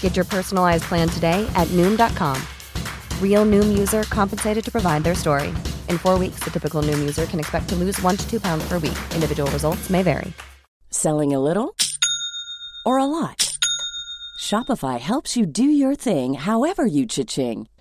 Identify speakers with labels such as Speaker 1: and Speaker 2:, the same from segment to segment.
Speaker 1: Get your personalized plan today at Noom.com. Real Noom user compensated to provide their story. In four weeks, the typical Noom user can expect to lose one to two pounds per week. Individual results may vary.
Speaker 2: Selling a little or a lot? Shopify helps you do your thing however you cha-ching.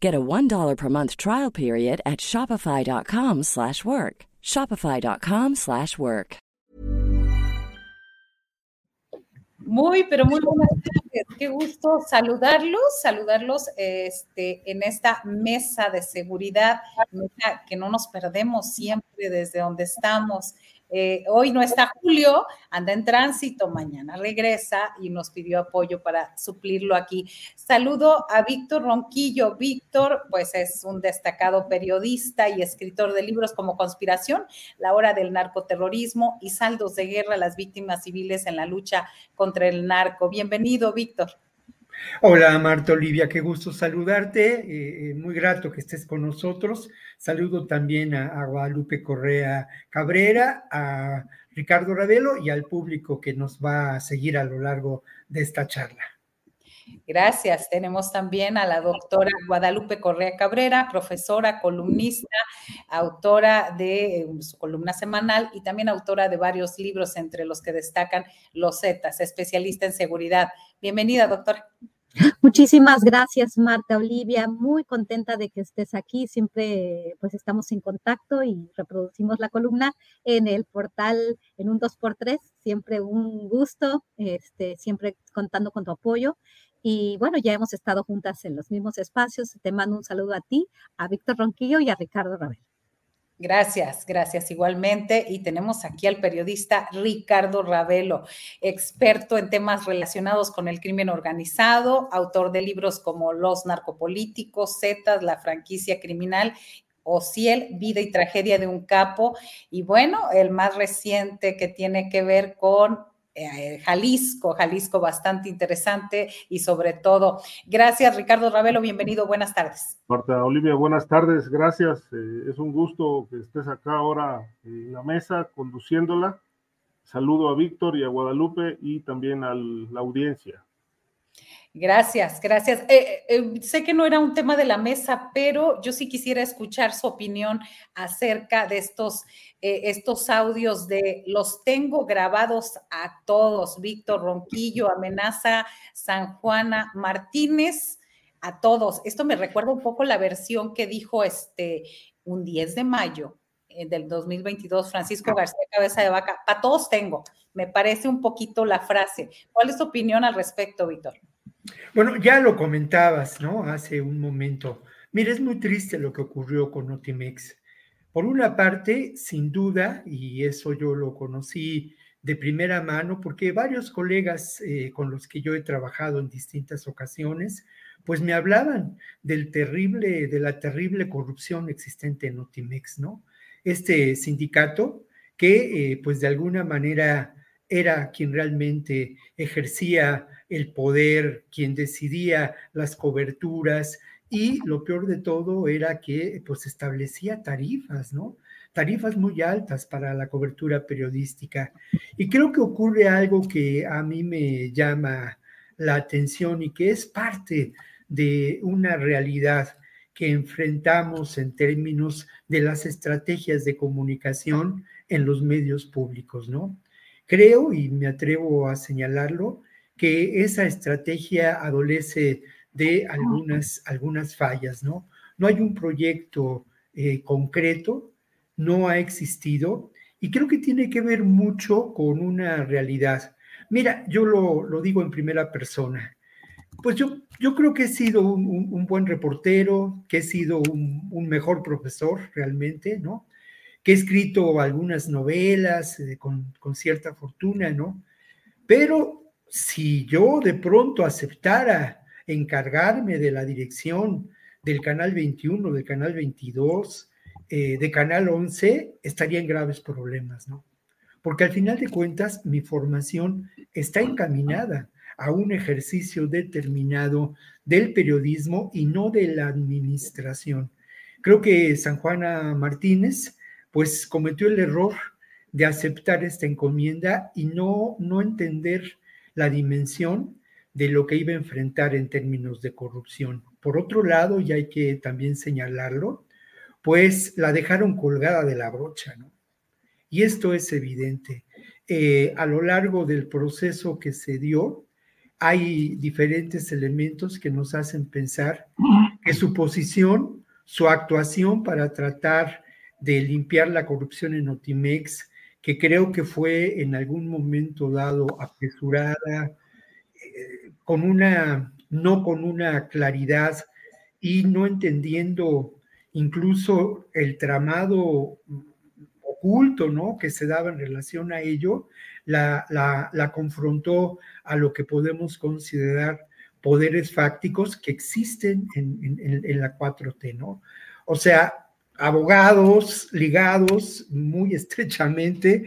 Speaker 2: Get a $1 per month trial period at shopify.com/work. shopify.com/work.
Speaker 3: Muy, pero muy buenas tardes. Qué gusto saludarlos, saludarlos este, en esta mesa de seguridad, que no nos perdemos siempre desde donde estamos eh, hoy no está Julio, anda en tránsito, mañana regresa y nos pidió apoyo para suplirlo aquí. Saludo a Víctor Ronquillo. Víctor, pues es un destacado periodista y escritor de libros como Conspiración, La hora del narcoterrorismo y Saldos de guerra a las víctimas civiles en la lucha contra el narco. Bienvenido, Víctor.
Speaker 4: Hola Marta Olivia, qué gusto saludarte, eh, eh, muy grato que estés con nosotros. Saludo también a, Guadalupe Correa Cabrera, a Ricardo Ravelo y al público que nos va a seguir a lo largo de esta charla.
Speaker 3: Gracias. Tenemos también a la doctora Guadalupe Correa Cabrera, profesora, columnista, autora de eh, su columna semanal y también autora de varios libros, entre los que destacan Los Zetas, especialista en seguridad. Bienvenida, doctora.
Speaker 5: Muchísimas gracias, Marta Olivia. Muy contenta de que estés aquí. Siempre pues estamos en contacto y reproducimos la columna en el portal en un 2x3. Siempre un gusto, este, siempre contando con tu apoyo. Y bueno, ya hemos estado juntas en los mismos espacios. Te mando un saludo a ti, a Víctor Ronquillo y a Ricardo Rabel.
Speaker 3: Gracias, gracias igualmente. Y tenemos aquí al periodista Ricardo Ravelo, experto en temas relacionados con el crimen organizado, autor de libros como Los narcopolíticos, Zetas, la franquicia criminal Ociel, Vida y Tragedia de un Capo. Y bueno, el más reciente que tiene que ver con eh, Jalisco, Jalisco bastante interesante y sobre todo, gracias Ricardo Ravelo, bienvenido, buenas tardes.
Speaker 6: Marta Olivia, buenas tardes, gracias, eh, es un gusto que estés acá ahora en la mesa conduciéndola. Saludo a Víctor y a Guadalupe y también a la audiencia.
Speaker 3: Gracias, gracias. Eh, eh, sé que no era un tema de la mesa, pero yo sí quisiera escuchar su opinión acerca de estos, eh, estos audios de los tengo grabados a todos. Víctor Ronquillo, amenaza San Juana Martínez, a todos. Esto me recuerda un poco la versión que dijo este un 10 de mayo del 2022 Francisco García Cabeza de Vaca. A todos tengo. Me parece un poquito la frase. ¿Cuál es tu opinión al respecto, Víctor?
Speaker 4: Bueno, ya lo comentabas, ¿no? Hace un momento. Mira, es muy triste lo que ocurrió con Notimex. Por una parte, sin duda, y eso yo lo conocí de primera mano, porque varios colegas eh, con los que yo he trabajado en distintas ocasiones, pues me hablaban del terrible, de la terrible corrupción existente en Notimex, ¿no? Este sindicato que, eh, pues de alguna manera, era quien realmente ejercía el poder, quien decidía las coberturas y lo peor de todo era que pues establecía tarifas, ¿no? Tarifas muy altas para la cobertura periodística. Y creo que ocurre algo que a mí me llama la atención y que es parte de una realidad que enfrentamos en términos de las estrategias de comunicación en los medios públicos, ¿no? Creo, y me atrevo a señalarlo, que esa estrategia adolece de algunas, algunas fallas, ¿no? No hay un proyecto eh, concreto, no ha existido y creo que tiene que ver mucho con una realidad. Mira, yo lo, digo en primera persona. Pues yo, yo creo que he sido un, buen reportero, que he sido un, mejor profesor realmente, ¿no? Que he escrito algunas novelas eh, con, con cierta fortuna, ¿no? Pero si yo de pronto aceptara encargarme de la dirección del canal 21, del canal 22, eh, de canal 11, estaría en graves problemas, ¿no? Porque al final de cuentas mi formación está encaminada a un ejercicio determinado del periodismo y no de la administración. Creo que San Juana Martínez pues cometió el error de aceptar esta encomienda y no, no entender la dimensión de lo que iba a enfrentar en términos de corrupción. Por otro lado, y hay que también señalarlo, pues la dejaron colgada de la brocha, ¿no? Y esto es evidente. Eh, a lo largo del proceso que se dio, hay diferentes elementos que nos hacen pensar que su posición, su actuación para tratar de limpiar la corrupción en Otimex, que creo que fue en algún momento dado apresurada, eh, con una, no con una claridad y no entendiendo incluso el tramado oculto, ¿no? Que se daba en relación a ello, la, confrontó a lo que podemos considerar poderes fácticos que existen en, en, la 4T, ¿no? O sea, abogados ligados muy estrechamente,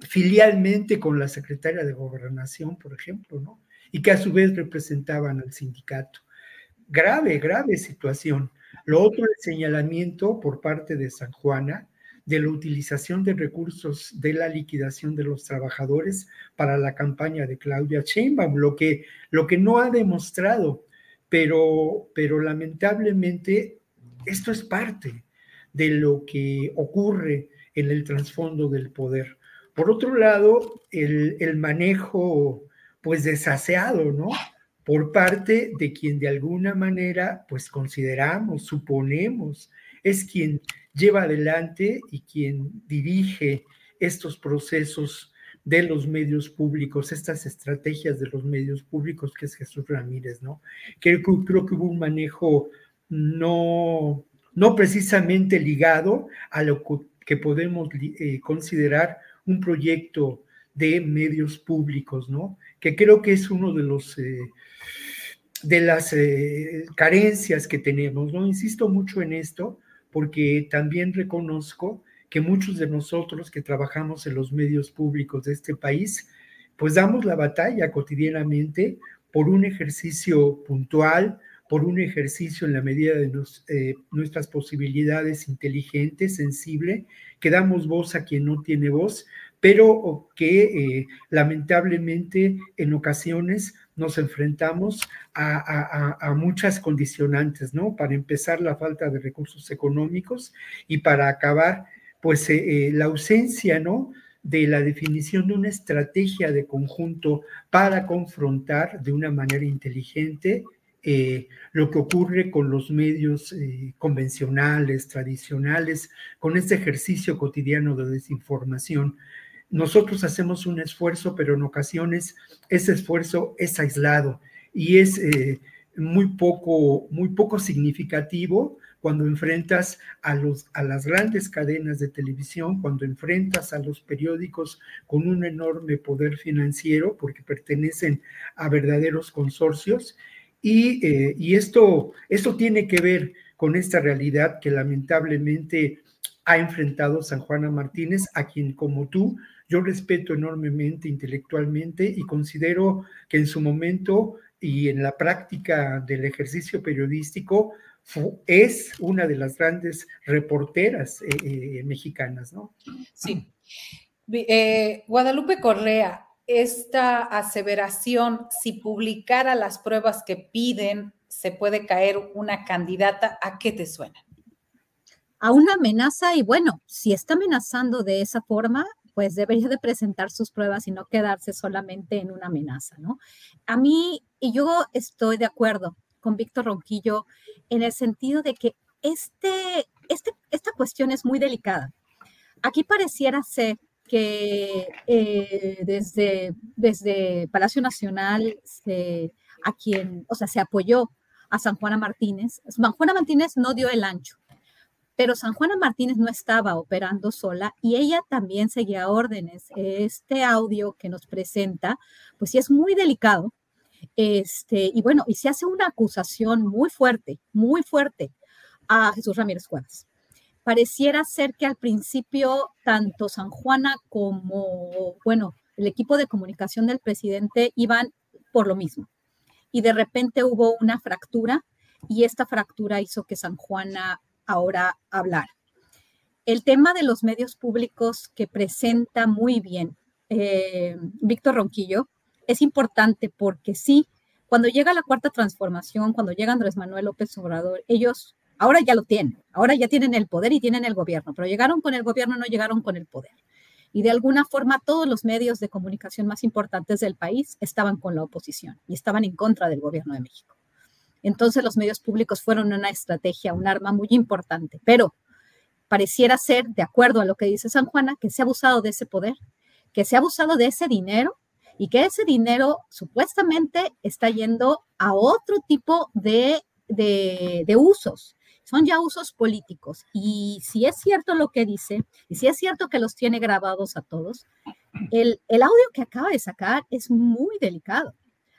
Speaker 4: filialmente con la secretaria de gobernación, por ejemplo, ¿no? Y que a su vez representaban al sindicato. Grave, grave situación. Lo otro, el señalamiento por parte de San Juana de la utilización de recursos de la liquidación de los trabajadores para la campaña de Claudia Sheinbaum, lo que, lo que no ha demostrado, pero, pero lamentablemente esto es parte de lo que ocurre en el trasfondo del poder. Por otro lado, el, el manejo pues desaseado, ¿no? por parte de quien de alguna manera, pues consideramos, suponemos, es quien lleva adelante y quien dirige estos procesos de los medios públicos, estas estrategias de los medios públicos, que es Jesús Ramírez, ¿no? Creo, creo que hubo un manejo no, no precisamente ligado a lo que podemos eh, considerar un proyecto de medios públicos, ¿no? Que creo que es uno de los eh, de las eh, carencias que tenemos, ¿no? Insisto mucho en esto porque también reconozco que muchos de nosotros que trabajamos en los medios públicos de este país, pues damos la batalla cotidianamente por un ejercicio puntual, por un ejercicio en la medida de eh, nuestras posibilidades inteligente, sensible, que damos voz a quien no tiene voz, pero que eh, lamentablemente en ocasiones nos enfrentamos a, muchas condicionantes, ¿no? Para empezar, la falta de recursos económicos y para acabar, pues, eh, eh, la ausencia, ¿no? de la definición de una estrategia de conjunto para confrontar de una manera inteligente lo que ocurre con los medios convencionales, tradicionales, con este ejercicio cotidiano de desinformación. Nosotros hacemos un esfuerzo, pero en ocasiones ese esfuerzo es aislado y es eh, muy, poco, muy poco significativo cuando enfrentas a, los, a las grandes cadenas de televisión, cuando enfrentas a los periódicos con un enorme poder financiero, porque pertenecen a verdaderos consorcios. Y, eh, y esto, esto tiene que ver con esta realidad que lamentablemente ha enfrentado San Juana Martínez, a quien como tú yo respeto enormemente intelectualmente y considero que en su momento y en la práctica del ejercicio periodístico es una de las grandes reporteras eh, eh, mexicanas, ¿no?
Speaker 3: Sí. Eh, Guadalupe Correa, esta aseveración, si publicara las pruebas que piden, se puede caer una candidata, ¿a qué te suena?
Speaker 5: A una amenaza y bueno, si está amenazando de esa forma, pues debería de presentar sus pruebas y no quedarse solamente en una amenaza, ¿no? A mí, y yo estoy de acuerdo con Víctor Ronquillo en el sentido de que este, este, esta cuestión es muy delicada. Aquí pareciera ser que eh, desde, desde Palacio Nacional se, a quien, o sea, se apoyó a San Juana Martínez. San Juana Martínez no dio el ancho, pero San Juana Martínez no estaba operando sola y ella también seguía órdenes. Este audio que nos presenta, pues sí es muy delicado. Este, y bueno, y se hace una acusación muy fuerte, muy fuerte a Jesús Ramírez Cuevas pareciera ser que al principio tanto San Juana como, bueno, el equipo de comunicación del presidente iban por lo mismo. Y de repente hubo una fractura y esta fractura hizo que San Juana ahora hablara. El tema de los medios públicos que presenta muy bien eh, Víctor Ronquillo es importante porque sí, cuando llega la cuarta transformación, cuando llega Andrés Manuel López Obrador, ellos Ahora ya lo tienen, ahora ya tienen el poder y tienen el gobierno, pero llegaron con el gobierno, no llegaron con el poder. Y de alguna forma todos los medios de comunicación más importantes del país estaban con la oposición y estaban en contra del gobierno de México. Entonces los medios públicos fueron una estrategia, un arma muy importante, pero pareciera ser, de acuerdo a lo que dice San Juana, que se ha abusado de ese poder, que se ha abusado de ese dinero y que ese dinero supuestamente está yendo a otro tipo de, de, de usos son ya usos políticos. Y si es cierto lo que dice, y si es cierto que los tiene grabados a todos, el, audio que acaba de sacar es muy delicado.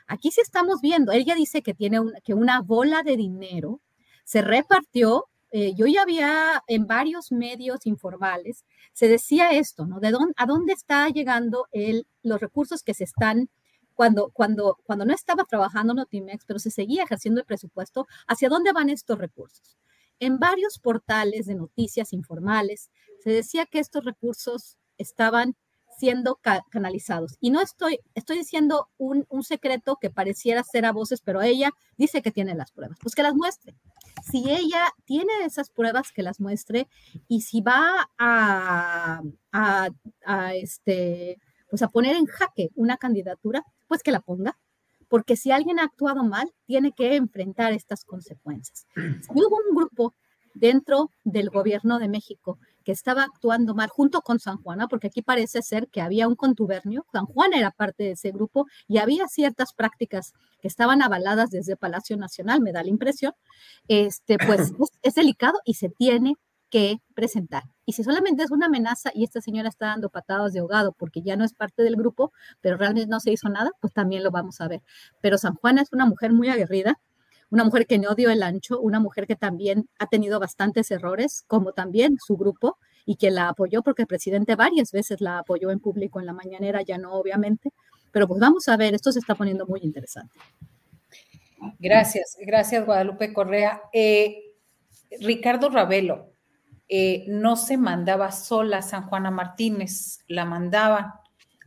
Speaker 5: Aquí sí estamos viendo, ella dice que tiene que una bola de dinero se repartió. Eh, yo ya había en varios medios informales, se decía esto, ¿no? ¿De dónde, a dónde está llegando el, los recursos que se están cuando, cuando, cuando no estaba trabajando Notimex, pero se seguía ejerciendo el presupuesto, ¿hacia dónde van estos recursos? En varios portales de noticias informales se decía que estos recursos estaban siendo canalizados. Y no estoy, estoy diciendo un, secreto que pareciera ser a voces, pero ella dice que tiene las pruebas. Pues que las muestre. Si ella tiene esas pruebas, que las muestre. Y si va a, a, a este, pues a poner en jaque una candidatura, pues que la ponga porque si alguien ha actuado mal, tiene que enfrentar estas consecuencias. Si hubo un grupo dentro del gobierno de México que estaba actuando mal junto con San Juana, porque aquí parece ser que había un contubernio, San Juan era parte de ese grupo y había ciertas prácticas que estaban avaladas desde Palacio Nacional, me da la impresión, este, pues es delicado y se tiene que presentar. Y si solamente es una amenaza y esta señora está dando patadas de ahogado porque ya no es parte del grupo, pero realmente no se hizo nada, pues también lo vamos a ver. Pero San Juana es una mujer muy aguerrida, una mujer que no dio el ancho, una mujer que también ha tenido bastantes errores, como también su grupo, y que la apoyó porque el presidente varias veces la apoyó en público en la mañanera, ya no obviamente. Pero pues vamos a ver, esto se está poniendo muy interesante.
Speaker 3: Gracias, gracias Guadalupe Correa. Eh, Ricardo Ravelo, eh, no se mandaba sola San Juana Martínez, la mandaban.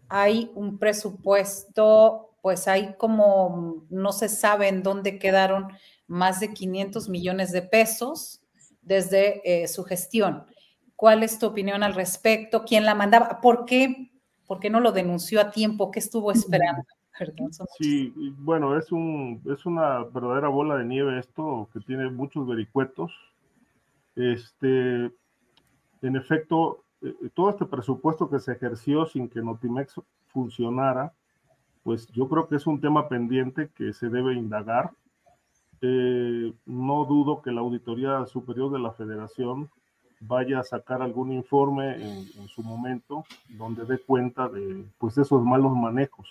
Speaker 3: Hay un presupuesto, pues hay como, no se sabe en dónde quedaron más de 500 millones de pesos desde eh, su gestión. ¿Cuál es tu opinión al respecto? ¿Quién la mandaba? ¿Por qué? ¿Por qué no lo denunció a tiempo? ¿Qué estuvo esperando?
Speaker 6: sí, bueno, es, un, es una verdadera bola de nieve esto, que tiene muchos vericuetos este, en efecto, eh, todo este presupuesto que se ejerció sin que Notimex funcionara, pues yo creo que es un tema pendiente que se debe indagar. Eh, no dudo que la Auditoría Superior de la Federación vaya a sacar algún informe en, su momento donde dé cuenta de pues, esos malos manejos.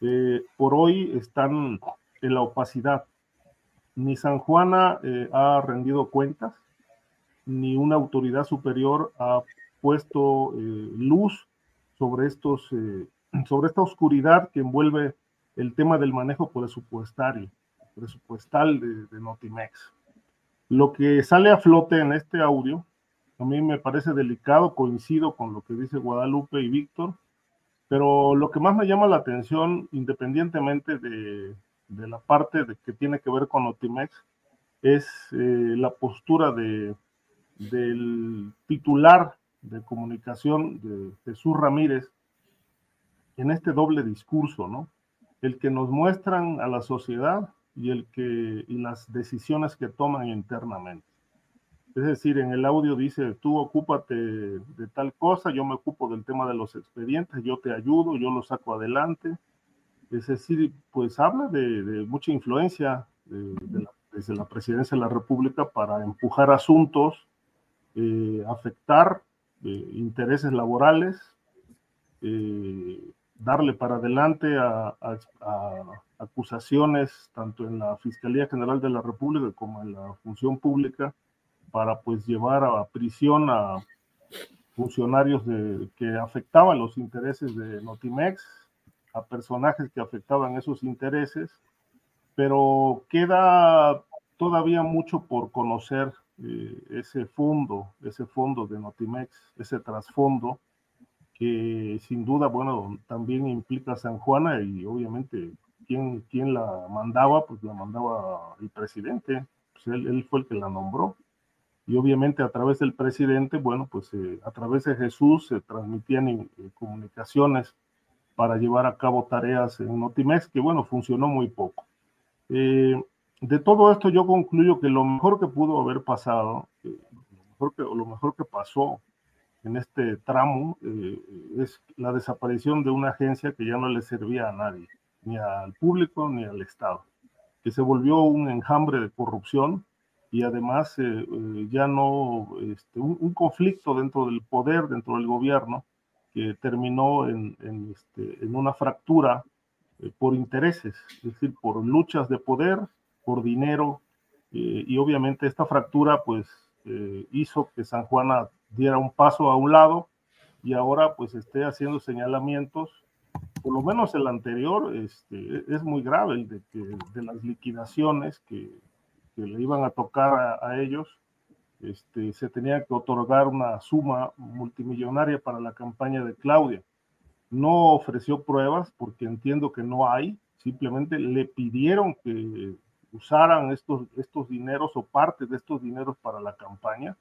Speaker 6: Eh, por hoy están en la opacidad. Ni San Juana ha rendido cuentas, ni una autoridad superior ha puesto eh, luz sobre estos, eh, sobre esta oscuridad que envuelve el tema del manejo presupuestario, presupuestal de, Notimex. Lo que sale a flote en este audio, a mí me parece delicado, coincido con lo que dice Guadalupe y Víctor, pero lo que más me llama la atención, independientemente de, de la parte de que tiene que ver con Notimex, es eh, la postura de del titular de comunicación Jesús Ramírez en este doble discurso, ¿no? El que nos muestran a la sociedad y, el que, y las decisiones que toman internamente. Es decir, en el audio dice, tú ocúpate de tal cosa, yo me ocupo del tema de los expedientes, yo te ayudo, yo lo saco adelante. Es decir, pues habla de, mucha influencia desde la presidencia de la República para empujar asuntos, eh, afectar eh, intereses laborales, eh, darle para adelante a, acusaciones tanto en la Fiscalía General de la República como en la Función Pública para pues llevar a prisión a funcionarios de, que afectaban los intereses de Notimex, a personajes que afectaban esos intereses, pero queda todavía mucho por conocer eh, ese fondo, ese fondo de Notimex, ese trasfondo que sin duda, bueno, también implica San Juana y obviamente quién, quién la mandaba, pues la mandaba el presidente, pues él, él fue el que la nombró y obviamente a través del presidente, bueno, pues eh, a través de Jesús se transmitían eh, comunicaciones para llevar a cabo tareas en Notimex, que bueno, funcionó muy poco. Eh, de todo esto yo concluyo que lo mejor que pudo haber pasado, lo, mejor que, lo mejor que pasó en este tramo es la desaparición de una agencia que ya no le servía a nadie, ni al público ni al Estado, que se volvió un enjambre de corrupción y además eh, eh, ya no este, un, conflicto dentro del poder, dentro del gobierno, que terminó en, en, este, una fractura eh, por intereses, es decir, por luchas de poder, por dinero, y obviamente esta fractura pues hizo que San Juana diera un paso a un lado y ahora pues esté haciendo señalamientos por lo menos el anterior este, es muy grave, el de, las liquidaciones que, que le iban a tocar a, ellos, este, se tenía que otorgar una suma multimillonaria para la campaña de Claudia. No ofreció pruebas porque entiendo que no hay, simplemente le pidieron que usaran estos, estos dineros o parte de estos dineros para la campaña,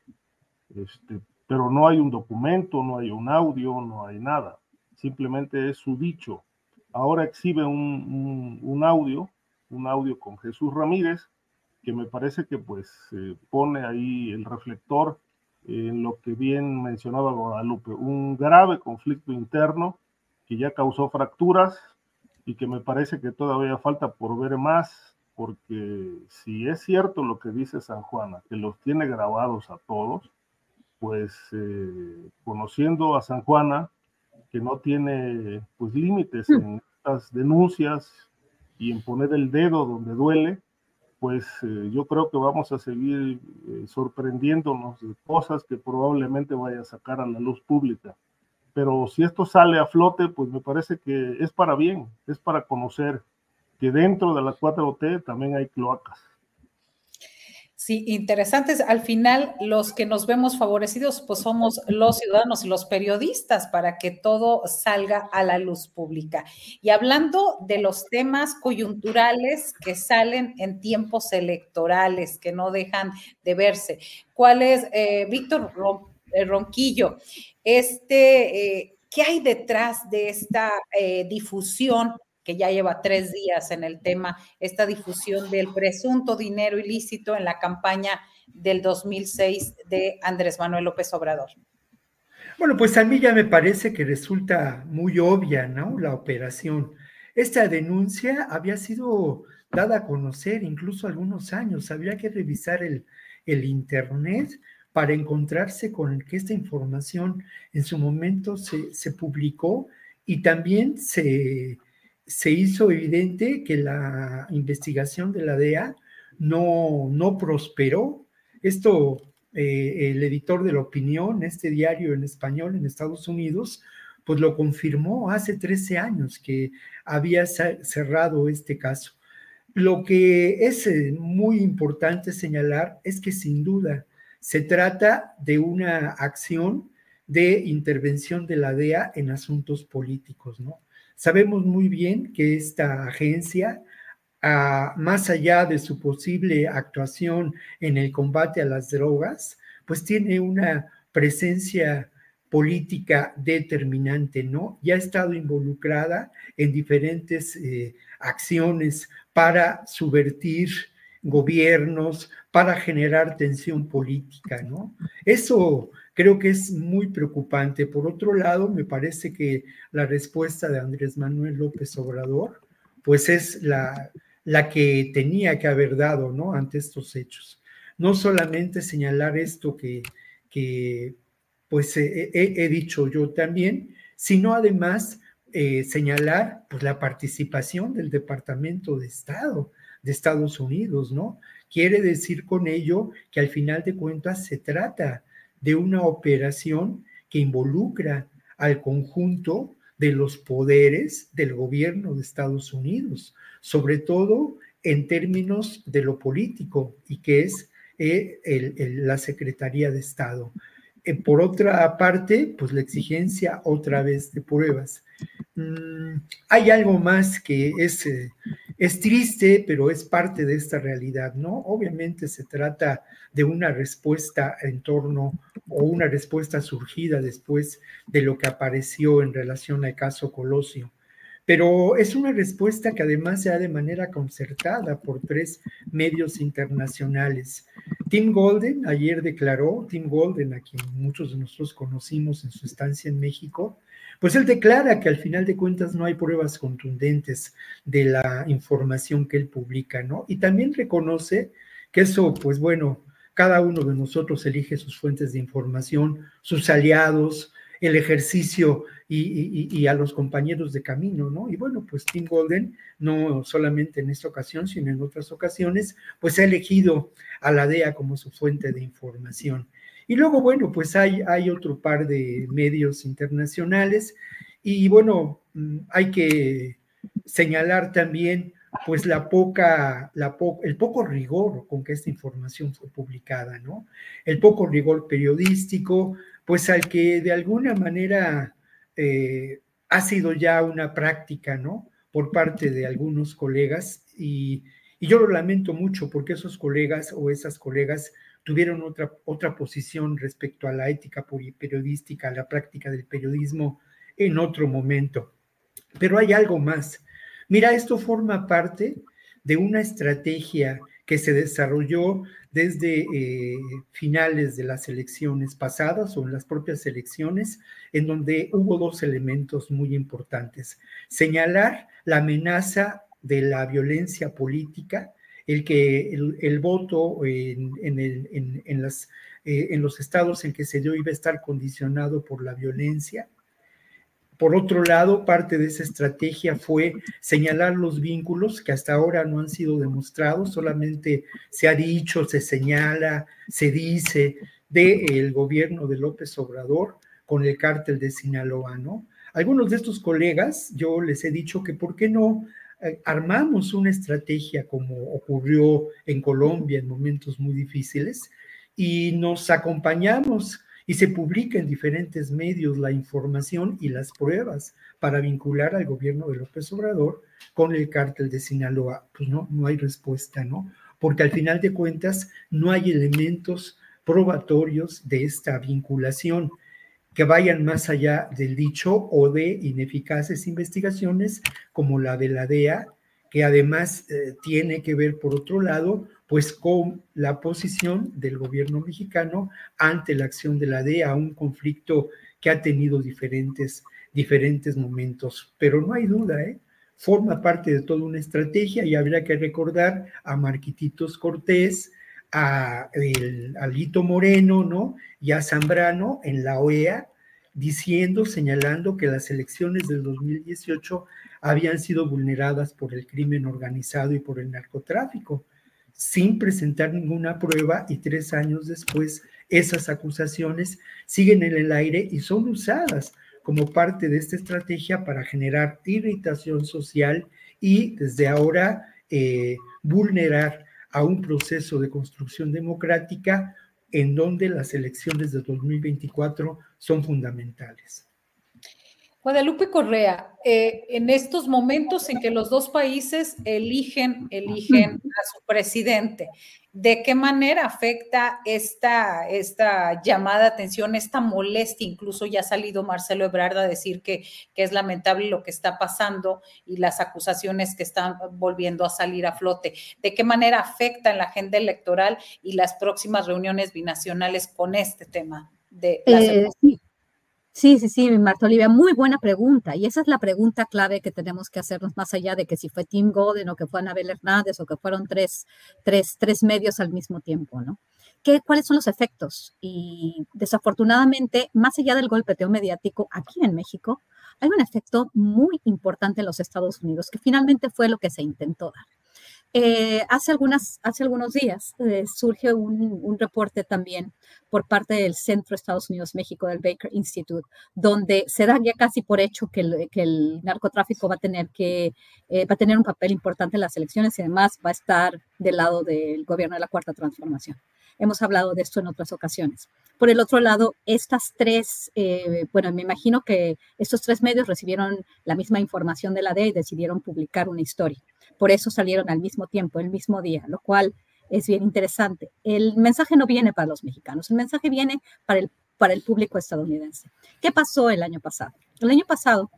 Speaker 6: este, pero no hay un documento, no hay un audio, no hay nada, simplemente es su dicho. Ahora exhibe un, un audio, un audio con Jesús Ramírez, que me parece que pues pone ahí el reflector en lo que bien mencionaba Guadalupe, un grave conflicto interno que ya causó fracturas y que me parece que todavía falta por ver más, porque si es cierto lo que dice San Juana, que los tiene grabados a todos, pues eh, conociendo a San Juana, que no tiene pues límites hmm. en estas denuncias y en poner el dedo donde duele, pues eh, yo creo que vamos a seguir eh, sorprendiéndonos de cosas que probablemente vaya a sacar a la luz pública. Pero si esto sale a flote, pues me parece que es para bien, es para conocer que dentro de la 4T también hay cloacas.
Speaker 3: Sí, interesantes. Al final, los que nos vemos favorecidos, pues somos los ciudadanos y los periodistas para que todo salga a la luz pública. Y hablando de los temas coyunturales que salen en tiempos electorales, que no dejan de verse, ¿cuál es, eh, Víctor eh, Ronquillo, este, eh, qué hay detrás de esta difusión que ya lleva tres días en el tema, esta difusión del presunto dinero ilícito en la campaña del 2006 de Andrés Manuel López Obrador.
Speaker 4: Bueno, pues a mí ya me parece que resulta muy obvia, ¿no? La operación. Esta denuncia había sido dada a conocer incluso algunos años. Habría que revisar el, el Internet para encontrarse con que esta información en su momento se, se publicó y también se, se hizo evidente que la investigación de la DEA no, no prosperó. Esto, eh, el editor de la opinión, este diario en español en Estados Unidos, pues lo confirmó hace 13 años que había cerrado este caso. Lo que es eh, muy importante señalar es que sin duda se trata de una acción de intervención de la DEA en asuntos políticos, ¿no? Sabemos muy bien que esta agencia, ah, más allá de su posible actuación en el combate a las drogas, pues tiene una presencia política determinante, ¿no? Ya ha estado involucrada en diferentes eh, acciones para subvertir gobiernos, para generar tensión política, ¿no? Eso creo que es muy preocupante. Por otro lado, me parece que la respuesta de Andrés Manuel López Obrador, pues es la, la que tenía que haber dado, ¿no? Ante estos hechos. No solamente señalar esto que, que pues he, dicho yo también, sino además eh, señalar pues, la participación del Departamento de Estado de Estados Unidos, ¿no? Quiere decir con ello que al final de cuentas se trata de una operación que involucra al conjunto de los poderes del gobierno de Estados Unidos, sobre todo en términos de lo político y que es eh, la Secretaría de Estado. Eh, por otra parte, pues la exigencia otra vez de pruebas. Mm, hay algo más que es, eh, es triste, pero es parte de esta realidad, ¿no? Obviamente se trata de una respuesta en torno o una respuesta surgida después de lo que apareció en relación al caso Colosio. Pero es una respuesta que además se da de manera concertada por tres medios internacionales. Tim Golden ayer declaró, Tim Golden, a quien muchos de nosotros conocimos en su estancia en México, pues él declara que al final de cuentas no hay pruebas contundentes de la información que él publica, ¿no? Y también reconoce que eso, pues bueno, cada uno de nosotros elige sus fuentes de información, sus aliados, el ejercicio y, a los compañeros de camino, ¿no? Y bueno, pues Tim Golden, no solamente en esta ocasión, sino en otras ocasiones, pues ha elegido a la DEA como su fuente de información. Y luego, bueno, pues hay, hay otro par de medios internacionales y bueno, mm, hay que señalar también pues la poca, la el poco rigor con que esta información fue publicada, ¿no? El poco rigor periodístico, pues al que de alguna manera eh, ha sido ya una práctica, ¿no? Por parte de algunos colegas y, y yo lo lamento mucho porque esos colegas o esas colegas tuvieron otra, otra posición respecto a la ética periodística, a la práctica del periodismo en otro momento. Pero hay algo más. Mira, esto forma parte de una estrategia que se desarrolló desde eh, finales de las elecciones pasadas o en las propias elecciones, en donde hubo dos elementos muy importantes. Señalar la amenaza de la violencia política el que el, voto eh, en los estados en que se dio iba a estar condicionado por la violencia. Por otro lado, parte de esa estrategia fue señalar los vínculos que hasta ahora no han sido demostrados, solamente se ha dicho, se señala, se dice del gobierno de López Obrador con el cártel de Sinaloa, ¿no? Algunos de estos colegas, yo les he dicho que por qué no armamos una estrategia como ocurrió en Colombia en momentos muy difíciles y nos acompañamos y se publica en diferentes medios la información y las pruebas para vincular al gobierno de López Obrador con el cártel de Sinaloa. Pues no, no hay respuesta, ¿no? Porque al final de cuentas no hay elementos probatorios de esta vinculación que vayan más allá del dicho o de ineficaces investigaciones como la de la DEA, que además eh, tiene que ver, por otro lado, pues con la posición del gobierno mexicano ante la acción de la DEA, un conflicto que ha tenido diferentes, diferentes momentos. Pero no hay duda, ¿eh? forma parte de toda una estrategia y habría que recordar a Marquititos Cortés, a, el, Moreno, ¿no? Y a Zambrano en la OEA, diciendo, señalando que las elecciones del 2018 habían sido vulneradas por el crimen organizado y por el narcotráfico, sin presentar ninguna prueba y tres años después esas acusaciones siguen en el aire y son usadas como parte de esta estrategia para generar irritación social y desde ahora eh, vulnerar a un proceso de construcción democrática en donde las elecciones de 2024 son fundamentales.
Speaker 3: Guadalupe Correa, eh, en estos momentos en que los dos países eligen, eligen a su presidente, ¿de qué manera afecta esta, esta llamada de atención, esta molestia? Incluso ya ha salido Marcelo Ebrard a decir que, que es lamentable lo que está pasando y las acusaciones que están volviendo a salir a flote. ¿De qué manera afecta en la agenda electoral y las próximas reuniones binacionales con este tema? De
Speaker 5: eh, Sí, sí, sí, Marta Olivia, muy buena pregunta. Y esa es la pregunta clave que tenemos que hacernos más allá de que si fue Tim Golden o que fue Anabel Hernández o que fueron tres, tres, tres medios al mismo tiempo, ¿no? ¿Qué, ¿Cuáles son los efectos? Y desafortunadamente, más allá del golpeteo mediático aquí en México, hay un efecto muy importante en los Estados Unidos, que finalmente fue lo que se intentó dar. Eh, hace, algunos días eh, surge un, reporte también por parte del Centro Estados Unidos-México del Baker Institute, donde se da ya casi por hecho que el, narcotráfico va a, tener que, eh, va a tener un papel importante en las elecciones y además va a estar del lado del gobierno de la Cuarta Transformación. Hemos hablado de esto en otras ocasiones. Por el otro lado, estas tres, bueno, me imagino que estos tres medios recibieron la misma información de la DEA y decidieron publicar una historia. Por eso salieron al mismo tiempo, el mismo día, lo cual es bien interesante. El mensaje no viene para los mexicanos, el mensaje viene para el, para el público estadounidense. ¿Qué pasó el año pasado? El año pasado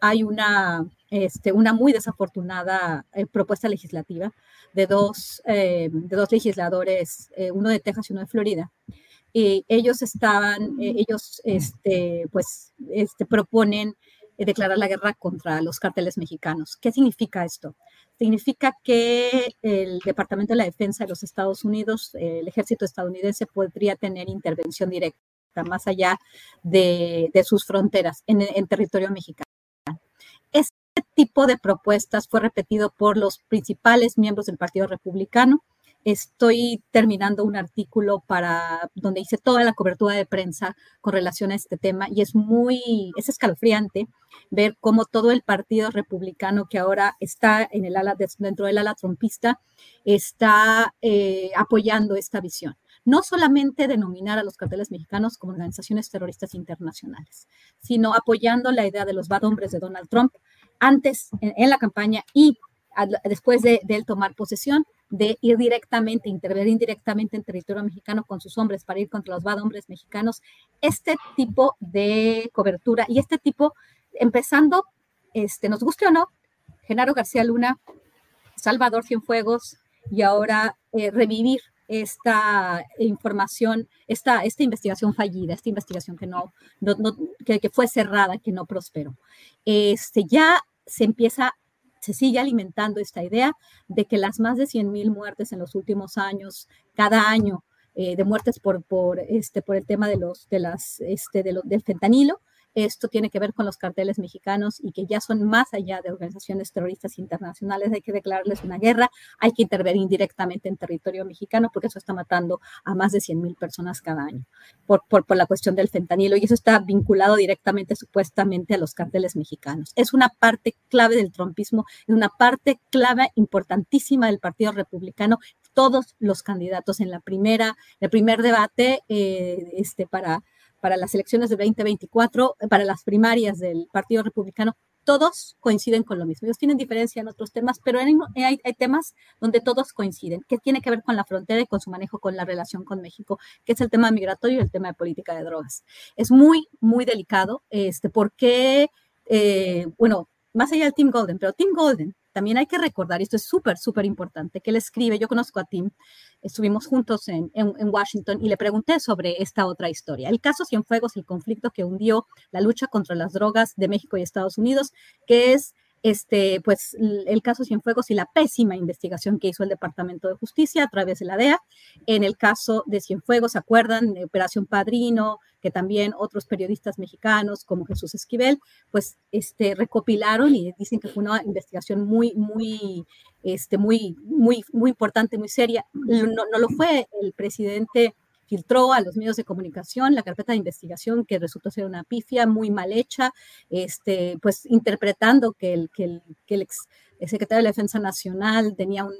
Speaker 5: hay una, este, una muy desafortunada eh, propuesta legislativa de dos, eh, de dos legisladores, eh, uno de Texas y uno de Florida. Y ellos estaban, ellos este, pues, este, proponen declarar la guerra contra los carteles mexicanos. ¿Qué significa esto? Significa que el Departamento de la Defensa de los Estados Unidos, el ejército estadounidense, podría tener intervención directa más allá de, sus fronteras en, territorio mexicano. Este tipo de propuestas fue repetido por los principales miembros del Partido Republicano estoy terminando un artículo para donde hice toda la cobertura de prensa con relación a este tema y es muy, es escalofriante ver cómo todo el partido republicano que ahora está en el ala, dentro del ala trompista está eh, apoyando esta visión. No solamente denominar a los carteles mexicanos como organizaciones terroristas internacionales, sino apoyando la idea de los bad hombres de Donald Trump antes en, la campaña y después de, él tomar posesión, de ir directamente, intervenir directamente en territorio mexicano con sus hombres para ir contra los bad hombres mexicanos. Este tipo de cobertura y este tipo, empezando, este, nos guste o no, Genaro García Luna, Salvador Cienfuegos y ahora eh, revivir esta información, esta, esta investigación fallida, esta investigación que no, que, que, fue cerrada, que no prosperó. Este, ya se empieza se sigue alimentando esta idea de que las más de 100.000 muertes en los últimos años, cada año, eh, de muertes por, por, este, por el tema de los, de las, este, de del fentanilo, esto tiene que ver con los carteles mexicanos y que ya son más allá de organizaciones terroristas internacionales. Hay que declararles una guerra, hay que intervenir directamente en territorio mexicano porque eso está matando a más de 100 mil personas cada año por, por, por, la cuestión del fentanilo y eso está vinculado directamente supuestamente a los carteles mexicanos. Es una parte clave del trompismo, es una parte clave importantísima del Partido Republicano todos los candidatos en la primera, el primer debate eh, este, para para las elecciones de 2024, eh, para las primarias del Partido Republicano, todos coinciden con lo mismo. Ellos tienen diferencia en otros temas, pero hay, hay, temas donde todos coinciden, que tiene que ver con la frontera y con su manejo con la relación con México, que es el tema migratorio y el tema de política de drogas. Es muy, muy delicado, este, porque, eh, bueno, más allá del Tim Golden, pero Tim Golden también hay que recordar, y esto es súper, súper importante, que él escribe, yo conozco a Tim, estuvimos juntos en, Washington y le pregunté sobre esta otra historia. El caso Cienfuegos, el conflicto que hundió la lucha contra las drogas de México y Estados Unidos, que es este, pues el caso Cienfuegos y la pésima investigación que hizo el Departamento de Justicia a través de la DEA. En el caso de Cienfuegos, ¿se acuerdan? Operación Padrino, que también otros periodistas mexicanos como Jesús Esquivel, pues este, recopilaron y dicen que fue una investigación muy, muy, este, muy, muy, muy importante, muy seria. No, no lo fue el presidente filtró a los medios de comunicación la carpeta de investigación que resultó ser una pifia muy mal hecha, este, pues interpretando que el, que el, que el ex secretario de la Defensa Nacional tenía un,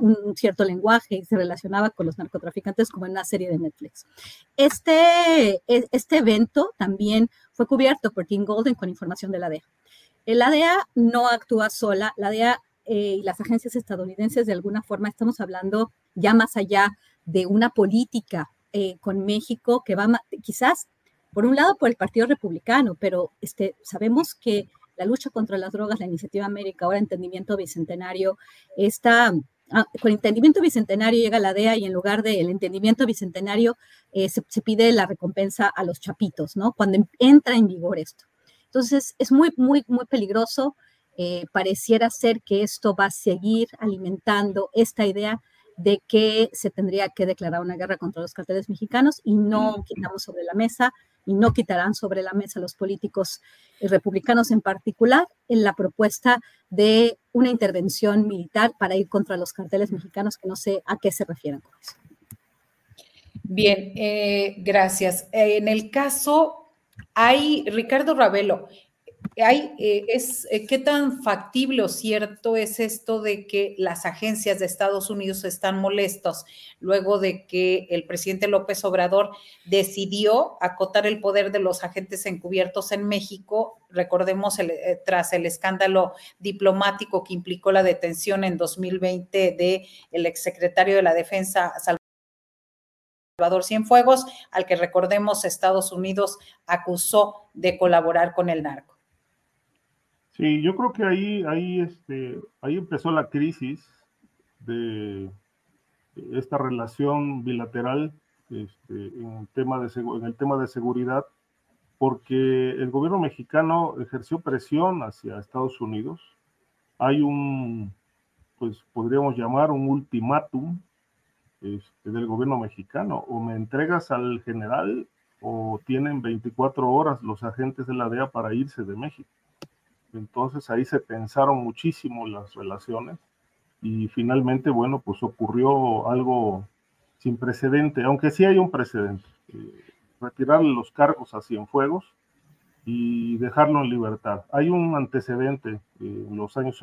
Speaker 5: un, cierto lenguaje y se relacionaba con los narcotraficantes como en una serie de Netflix. Este, e, este evento también fue cubierto por Tim Golden con información de la DEA. La DEA no actúa sola, la DEA eh, y las agencias estadounidenses de alguna forma estamos hablando ya más allá de una política eh, con México que va quizás por un lado por el Partido Republicano, pero este, sabemos que la lucha contra las drogas, la iniciativa América, ahora entendimiento bicentenario, está Ah, con entendimiento bicentenario llega la DEA y en lugar del entendimiento bicentenario eh, se, pide la recompensa a los chapitos, ¿no? Cuando entra en vigor esto. Entonces es muy, muy, muy peligroso. Eh, pareciera ser que esto va a seguir alimentando esta idea de que se tendría que declarar una guerra contra los carteles mexicanos y no quitamos sobre la mesa y no quitarán sobre la mesa los políticos republicanos en particular en la propuesta de una intervención militar para ir contra los carteles mexicanos, que no sé a qué se refieren con eso.
Speaker 3: Bien, eh, gracias. en el caso, hay Ricardo Ravelo, hay, eh, es, eh, ¿qué tan factible o cierto es esto de que las agencias de Estados Unidos están molestos luego de que el presidente López Obrador decidió acotar el poder de los agentes encubiertos en México? Recordemos, eh, tras el escándalo diplomático que implicó la detención en 2020 del el exsecretario de la Defensa, Salvador Cienfuegos, al que recordemos Estados Unidos acusó de colaborar con el narco.
Speaker 6: Sí, yo creo que ahí, ahí, este, ahí empezó la crisis de esta relación bilateral este, en, el tema de, seguridad, porque el gobierno mexicano ejerció presión hacia Estados Unidos. Hay un, pues podríamos llamar un ultimátum este, del gobierno mexicano, o me entregas al general o tienen 24 horas los agentes de la DEA para irse de México. Entonces ahí se pensaron muchísimo las relaciones y finalmente, bueno, pues ocurrió algo sin precedente, aunque sí hay un precedente, eh, retirarle los cargos a Cienfuegos y dejarlo en libertad. Hay un antecedente eh, en los años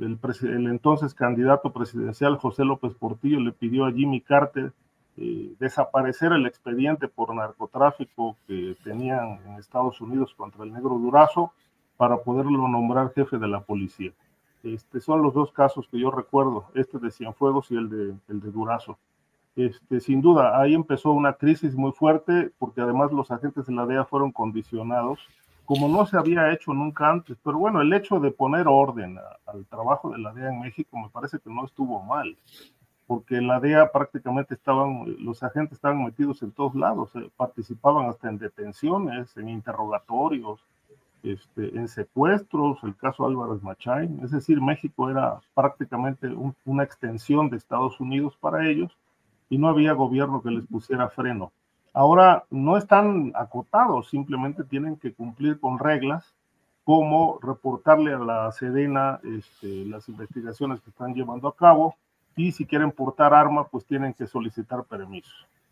Speaker 6: El, entonces candidato presidencial José López Portillo le pidió a Jimmy Carter eh, desaparecer el expediente por narcotráfico que tenían en Estados Unidos contra el negro Durazo para poderlo nombrar jefe de la policía. Este, son los dos casos que yo recuerdo, este de Cienfuegos y el de, el de Durazo. Este, sin duda, ahí empezó una crisis muy fuerte porque además los agentes de la DEA fueron condicionados como no se había hecho nunca antes. Pero bueno, el hecho de poner orden al trabajo de la DEA en México me parece que no estuvo mal, porque la DEA prácticamente estaban, los agentes estaban metidos en todos lados, eh, participaban hasta en detenciones, en interrogatorios, este, en secuestros, el caso Álvarez Machain, es decir, México era prácticamente una extensión de Estados Unidos para ellos y no había gobierno que les pusiera freno. Ahora no están acotados, simplemente tienen que cumplir con reglas como reportarle a la Sedena este, las investigaciones que están llevando a cabo y si quieren portar arma, pues tienen que solicitar permiso.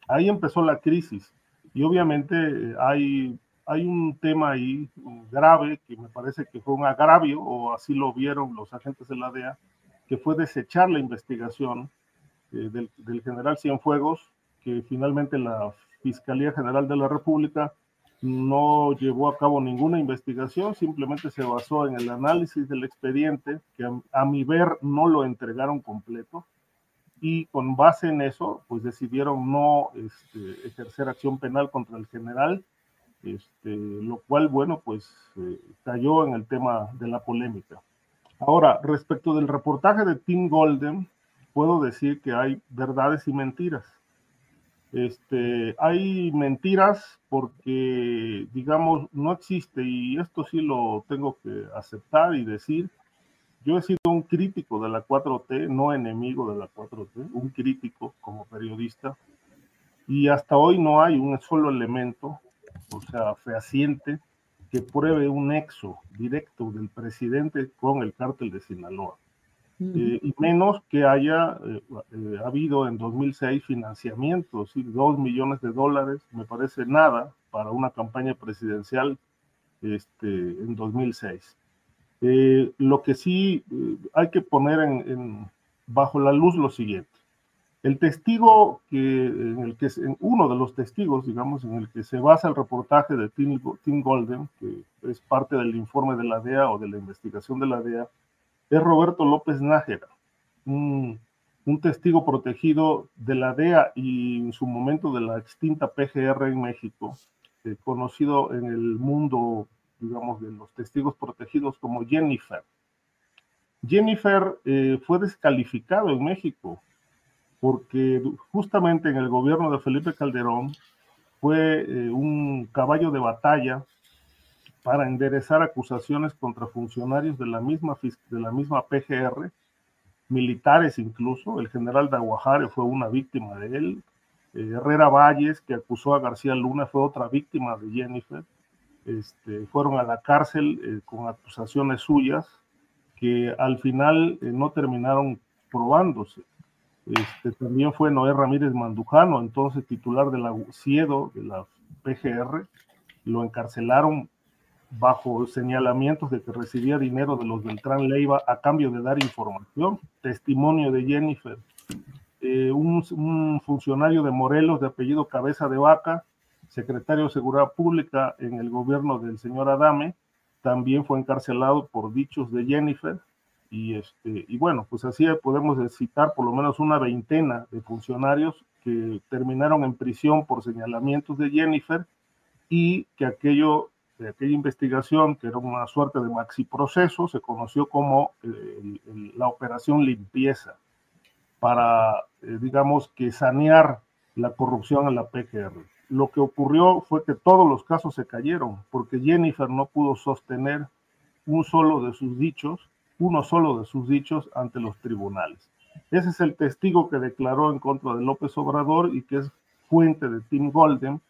Speaker 6: Ahí empezó la crisis y obviamente eh, hay, hay un tema ahí grave que me parece que fue un agravio, o así lo vieron los agentes de la DEA, que fue desechar la investigación eh, del, del general Cienfuegos, que finalmente la Fiscalía General de la República no llevó a cabo ninguna investigación, simplemente se basó en el análisis del expediente, que a, mi ver no lo entregaron completo, y con base en eso, pues decidieron no este, ejercer acción penal contra el general, este, lo cual, bueno, pues eh, cayó en el tema de la polémica. Ahora, respecto del reportaje de Tim Golden, puedo decir que hay verdades y mentiras. Este, hay mentiras porque, digamos, no existe, y esto sí lo tengo que aceptar y decir, yo he sido un crítico de la 4T, no enemigo de la 4T, un crítico como periodista, y hasta hoy no hay un solo elemento, o sea, fehaciente, que pruebe un nexo directo del presidente con el cártel de Sinaloa. Eh, y menos que haya eh, eh, habido en 2006 financiamientos, y dos millones de dólares, me parece nada para una campaña presidencial este, en 2006. lo que sí hay que poner en, bajo la luz lo siguiente. El testigo que, en el que en uno de los testigos, digamos, en el que se basa el reportaje de Tim, Tim Golden, que es parte del informe de la DEA o de la investigación de la DEA, es Roberto López Nájera, un, testigo protegido de la DEA y en su momento de la extinta PGR en México, eh, conocido en el mundo, digamos, de los testigos protegidos como Jennifer. Jennifer eh, fue descalificado en México porque justamente en el gobierno de Felipe Calderón fue eh, un caballo de batalla para enderezar acusaciones contra funcionarios de la misma, de la misma PGR, militares incluso. El general Daguajare fue una víctima de él. Eh, Herrera Valles, que acusó a García Luna, fue otra víctima de Jennifer. Este, fueron a la cárcel eh, con acusaciones suyas que al final eh, no terminaron probándose. Este, también fue Noé Ramírez Mandujano, entonces titular de la de la PGR, lo encarcelaron bajo señalamientos de que recibía dinero de los Beltrán Leiva a cambio de dar información. Testimonio de Jennifer. Eh, un, funcionario de Morelos de apellido Cabeza de Vaca, secretario de Seguridad Pública en el gobierno del señor Adame, también fue encarcelado por dichos de Jennifer. Y, este, y bueno, pues así podemos citar por lo menos una veintena de funcionarios que terminaron en prisión por señalamientos de Jennifer y que aquello de aquella investigación, que era una suerte de maxi proceso, se conoció como eh, la operación limpieza, para, eh, digamos, que sanear la corrupción en la PGR. Lo que ocurrió fue que todos los casos se cayeron, porque Jennifer no pudo sostener un solo de sus dichos, uno solo de sus dichos ante los tribunales. Ese es el testigo que declaró en contra de López Obrador y que es fuente de Tim Golden,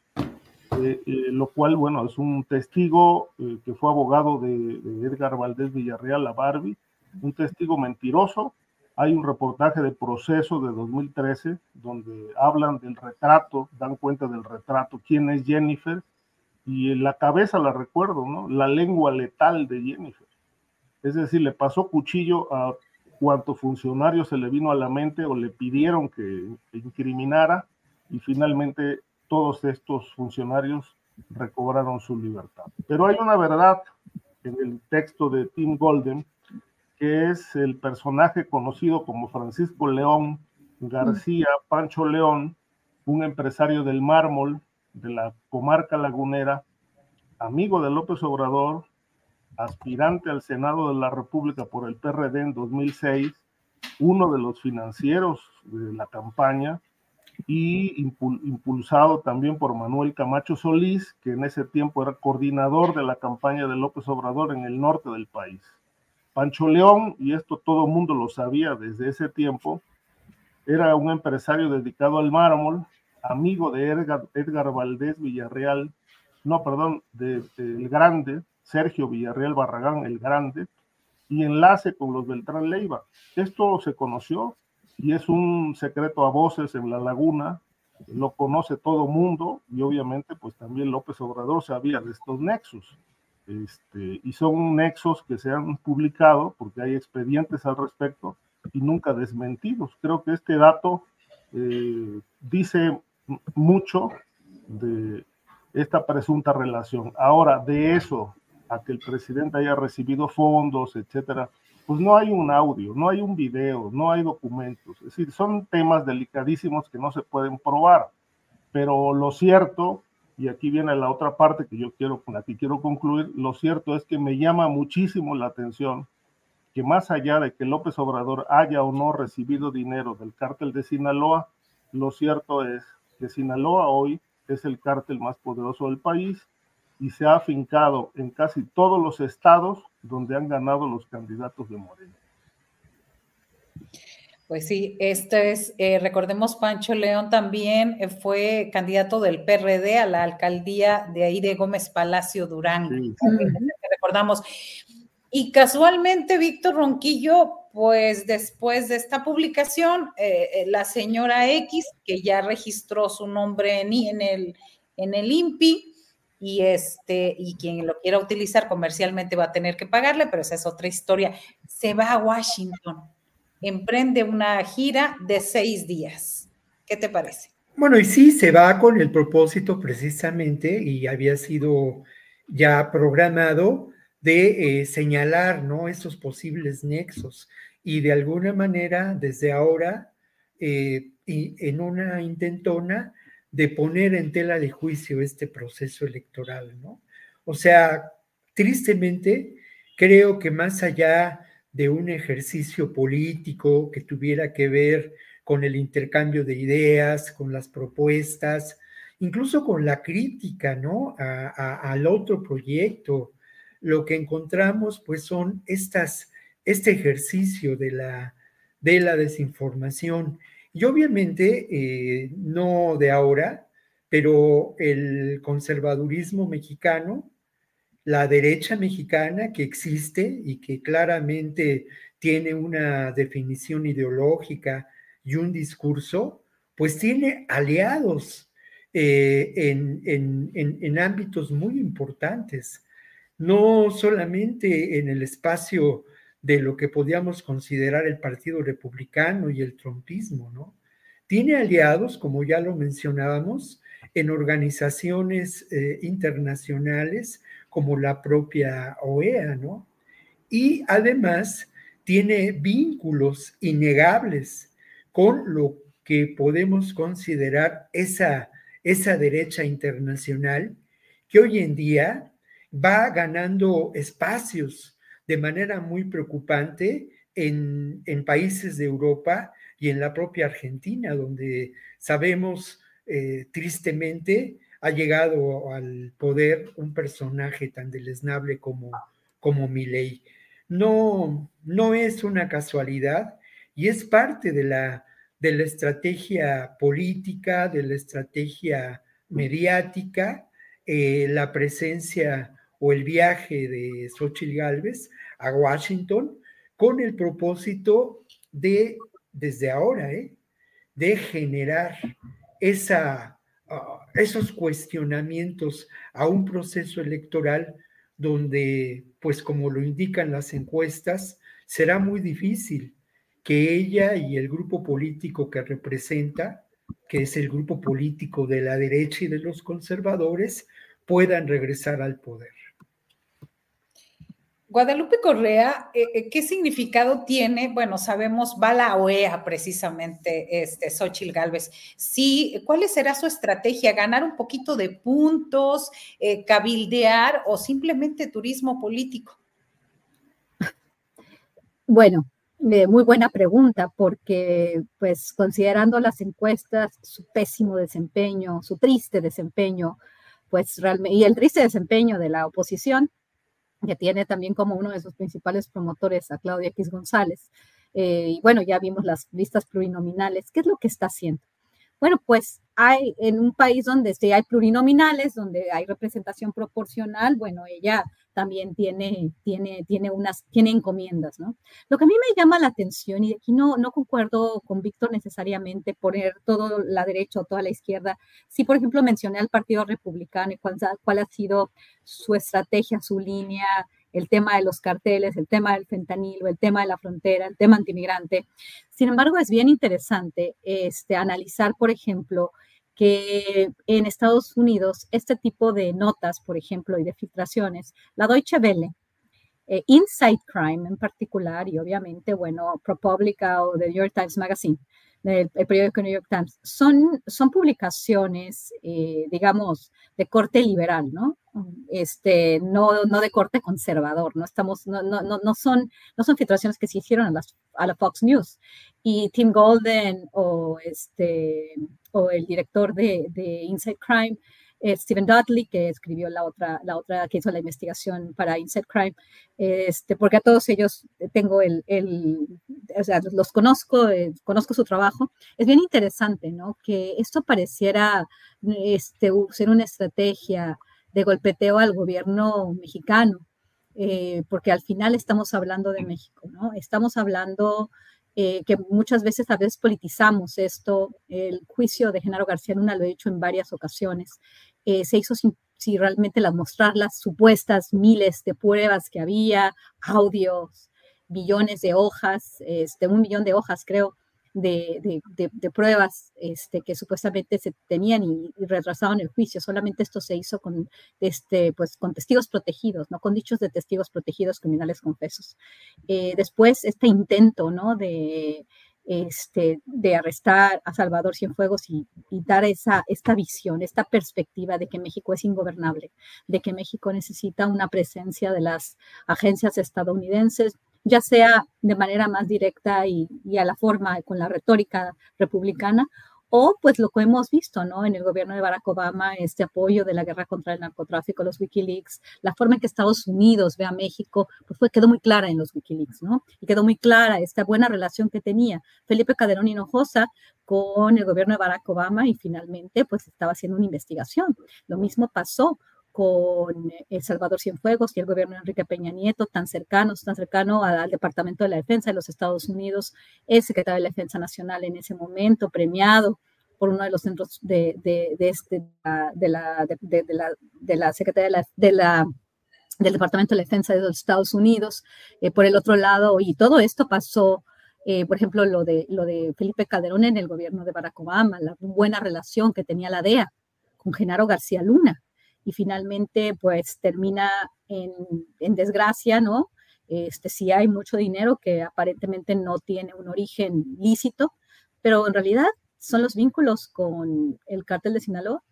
Speaker 6: eh, eh, lo cual, bueno, es un testigo eh, que fue abogado de, Edgar Valdés Villarreal, a Barbie, un testigo mentiroso. Hay un reportaje de proceso de 2013 donde hablan del retrato, dan cuenta del retrato, quién es Jennifer, y en la cabeza la recuerdo, ¿no? La lengua letal de Jennifer. Es decir, le pasó cuchillo a cuanto funcionario se le vino a la mente o le pidieron que incriminara y finalmente todos estos funcionarios recobraron su libertad. Pero hay una verdad en el texto de Tim Golden, que es el personaje conocido como Francisco León García Pancho León, un empresario del mármol de la comarca lagunera, amigo de López Obrador, aspirante al Senado de la República por el PRD en 2006, uno de los financieros de la campaña, y impulsado también por Manuel Camacho Solís, que en ese tiempo era coordinador de la campaña de López Obrador en el norte del país. Pancho León, y esto todo el mundo lo sabía desde ese tiempo, era un empresario dedicado al mármol, amigo de Edgar, Valdés Villarreal, no, perdón, de, el Grande, Sergio Villarreal Barragán el Grande, y enlace con los Beltrán Leiva. Esto se conoció y es un secreto a voces en la laguna, lo conoce todo mundo y obviamente pues también López Obrador sabía de estos nexos. Este, y son nexos que se han publicado porque hay expedientes al respecto y nunca desmentidos. Creo que este dato eh, dice mucho de esta presunta relación. Ahora, de eso a que el presidente haya recibido fondos, etcétera, pues no hay un audio, no hay un video, no hay documentos. Es decir, son temas delicadísimos que no se pueden probar. Pero lo cierto, y aquí viene la otra parte que yo quiero, con quiero concluir, lo cierto es que me llama muchísimo la atención que más allá de que López Obrador haya o no recibido dinero del cártel de Sinaloa, lo cierto es que Sinaloa hoy es el cártel más poderoso del país y se ha afincado en casi todos los estados donde han ganado los candidatos de Morena.
Speaker 3: Pues sí, este es, eh, recordemos, Pancho León también eh, fue candidato del PRD a la alcaldía de ahí de Gómez Palacio Durango. Recordamos. Y casualmente, Víctor Ronquillo, pues después de esta publicación, eh, la señora X, que ya registró su nombre en, en, el, en el INPI, y este, y quien lo quiera utilizar comercialmente va a tener que pagarle, pero esa es otra historia. Se va a Washington, emprende una gira de seis días. ¿Qué te parece?
Speaker 4: Bueno, y sí, se va con el propósito precisamente, y había sido ya programado, de eh, señalar ¿no? esos posibles nexos y de alguna manera desde ahora eh, y en una intentona de poner en tela de juicio este proceso electoral, ¿no? O sea, tristemente, creo que más allá de un ejercicio político que tuviera que ver con el intercambio de ideas, con las propuestas, incluso con la crítica, ¿no? al otro proyecto, lo que encontramos, pues, son estas, este ejercicio de la, de la desinformación y obviamente, eh, no de ahora, pero el conservadurismo mexicano, la derecha mexicana que existe y que claramente tiene una definición ideológica y un discurso, pues tiene aliados eh, en ámbitos muy importantes, no solamente en el espacio de lo que podíamos considerar el Partido Republicano y el trompismo, ¿no? Tiene aliados, como ya lo mencionábamos, en organizaciones eh, internacionales como la propia OEA, ¿no? Y además tiene vínculos innegables con lo que podemos considerar esa, esa derecha internacional que hoy en día va ganando espacios de manera muy preocupante en, países de Europa y en la propia Argentina, donde sabemos eh, tristemente ha llegado al poder un personaje tan deleznable como, como Milei. No, no es una casualidad y es parte de la, de la estrategia política, de la estrategia mediática, eh, la presencia o el viaje de Xochitl Galvez a Washington con el propósito de, desde ahora, ¿eh? de generar esa, ah, esos cuestionamientos a un proceso electoral donde, pues como lo indican las encuestas, será muy difícil que ella y el grupo político que representa, que es el grupo político de la derecha y de los conservadores, puedan regresar al poder.
Speaker 3: Guadalupe Correa, eh, eh, ¿qué significado tiene? Bueno, sabemos, va la OEA precisamente, este, Xochil Gálvez. Sí, ¿cuál será su estrategia? ¿Ganar un poquito de puntos, eh, cabildear o simplemente turismo político?
Speaker 5: Bueno, muy buena pregunta, porque pues considerando las encuestas, su pésimo desempeño, su triste desempeño, pues realmente, y el triste desempeño de la oposición, que tiene también como uno de sus principales promotores a Claudia X González. Eh, y bueno, ya vimos las listas plurinominales. ¿Qué es lo que está haciendo? Bueno, pues hay en un país donde hay plurinominales, donde hay representación proporcional, bueno, ella también tiene, tiene, tiene unas, tiene encomiendas, ¿no? Lo que a mí me llama la atención, y aquí no, no concuerdo con Víctor necesariamente poner toda la derecha o toda la izquierda, sí, por ejemplo, mencioné al Partido Republicano y cuál, cuál ha sido su estrategia, su línea, el tema de los carteles, el tema del fentanilo, el tema de la frontera, el tema antimigrante. Sin embargo, es bien interesante este, analizar, por ejemplo, que en Estados Unidos este tipo de notas, por ejemplo, y de filtraciones, la Deutsche Welle, eh, Inside Crime en particular, y obviamente, bueno, ProPublica o The New York Times Magazine, el, periódico New York Times, son, son publicaciones, eh, digamos, de corte liberal, ¿no? Este, no, no de corte conservador, no estamos, no, no, no, son, no son filtraciones que se hicieron a, las, a la Fox News. Y Tim Golden o, este, o el director de, de Inside Crime eh, Stephen Dudley, que escribió la otra, la otra que hizo la investigación para Inside Crime, este, porque a todos ellos tengo el, el o sea, los conozco, eh, conozco su trabajo. Es bien interesante, ¿no? Que esto pareciera este, ser una estrategia de golpeteo al gobierno mexicano, eh, porque al final estamos hablando de México, ¿no? Estamos hablando eh, que muchas veces a veces politizamos esto. El juicio de Genaro García Luna lo he dicho en varias ocasiones. Eh, se hizo sin, realmente las, mostrar las supuestas miles de pruebas que había, audios, billones de hojas, este, un millón de hojas creo, de, de, pruebas este, que supuestamente se tenían y, retrasaban el juicio. Solamente esto se hizo con, este, pues, testigos protegidos, ¿no? con dichos de testigos protegidos criminales confesos. Eh, después, este intento ¿no? de, este, de arrestar a Salvador Cienfuegos y, y, dar esa, esta visión, esta perspectiva de que México es ingobernable, de que México necesita una presencia de las agencias estadounidenses, ya sea de manera más directa y, a la forma con la retórica republicana, o pues lo que hemos visto, ¿no? En el gobierno de Barack Obama, este apoyo de la guerra contra el narcotráfico, los Wikileaks, la forma en que Estados Unidos ve a México, pues quedó muy clara en los Wikileaks, ¿no? Y quedó muy clara esta buena relación que tenía Felipe Calderón Hinojosa con el gobierno de Barack Obama y finalmente pues estaba haciendo una investigación. Lo mismo pasó con El Salvador Cienfuegos y el gobierno de Enrique Peña Nieto, tan cercanos, tan cercano al Departamento de la Defensa de los Estados Unidos, el secretario de la Defensa Nacional en ese momento, premiado por uno de los centros de, de, este, la, la Secretaría de la, del Departamento de la Defensa de los Estados Unidos. Eh, por el otro lado, y todo esto pasó, eh, por ejemplo, lo de, lo de Felipe Calderón en el gobierno de Barack Obama, la buena relación que tenía la DEA con Genaro García Luna, y finalmente pues termina en, desgracia, ¿no? Este, sí hay mucho dinero que aparentemente no tiene un origen lícito, pero en realidad son los vínculos con el cártel de Sinaloa.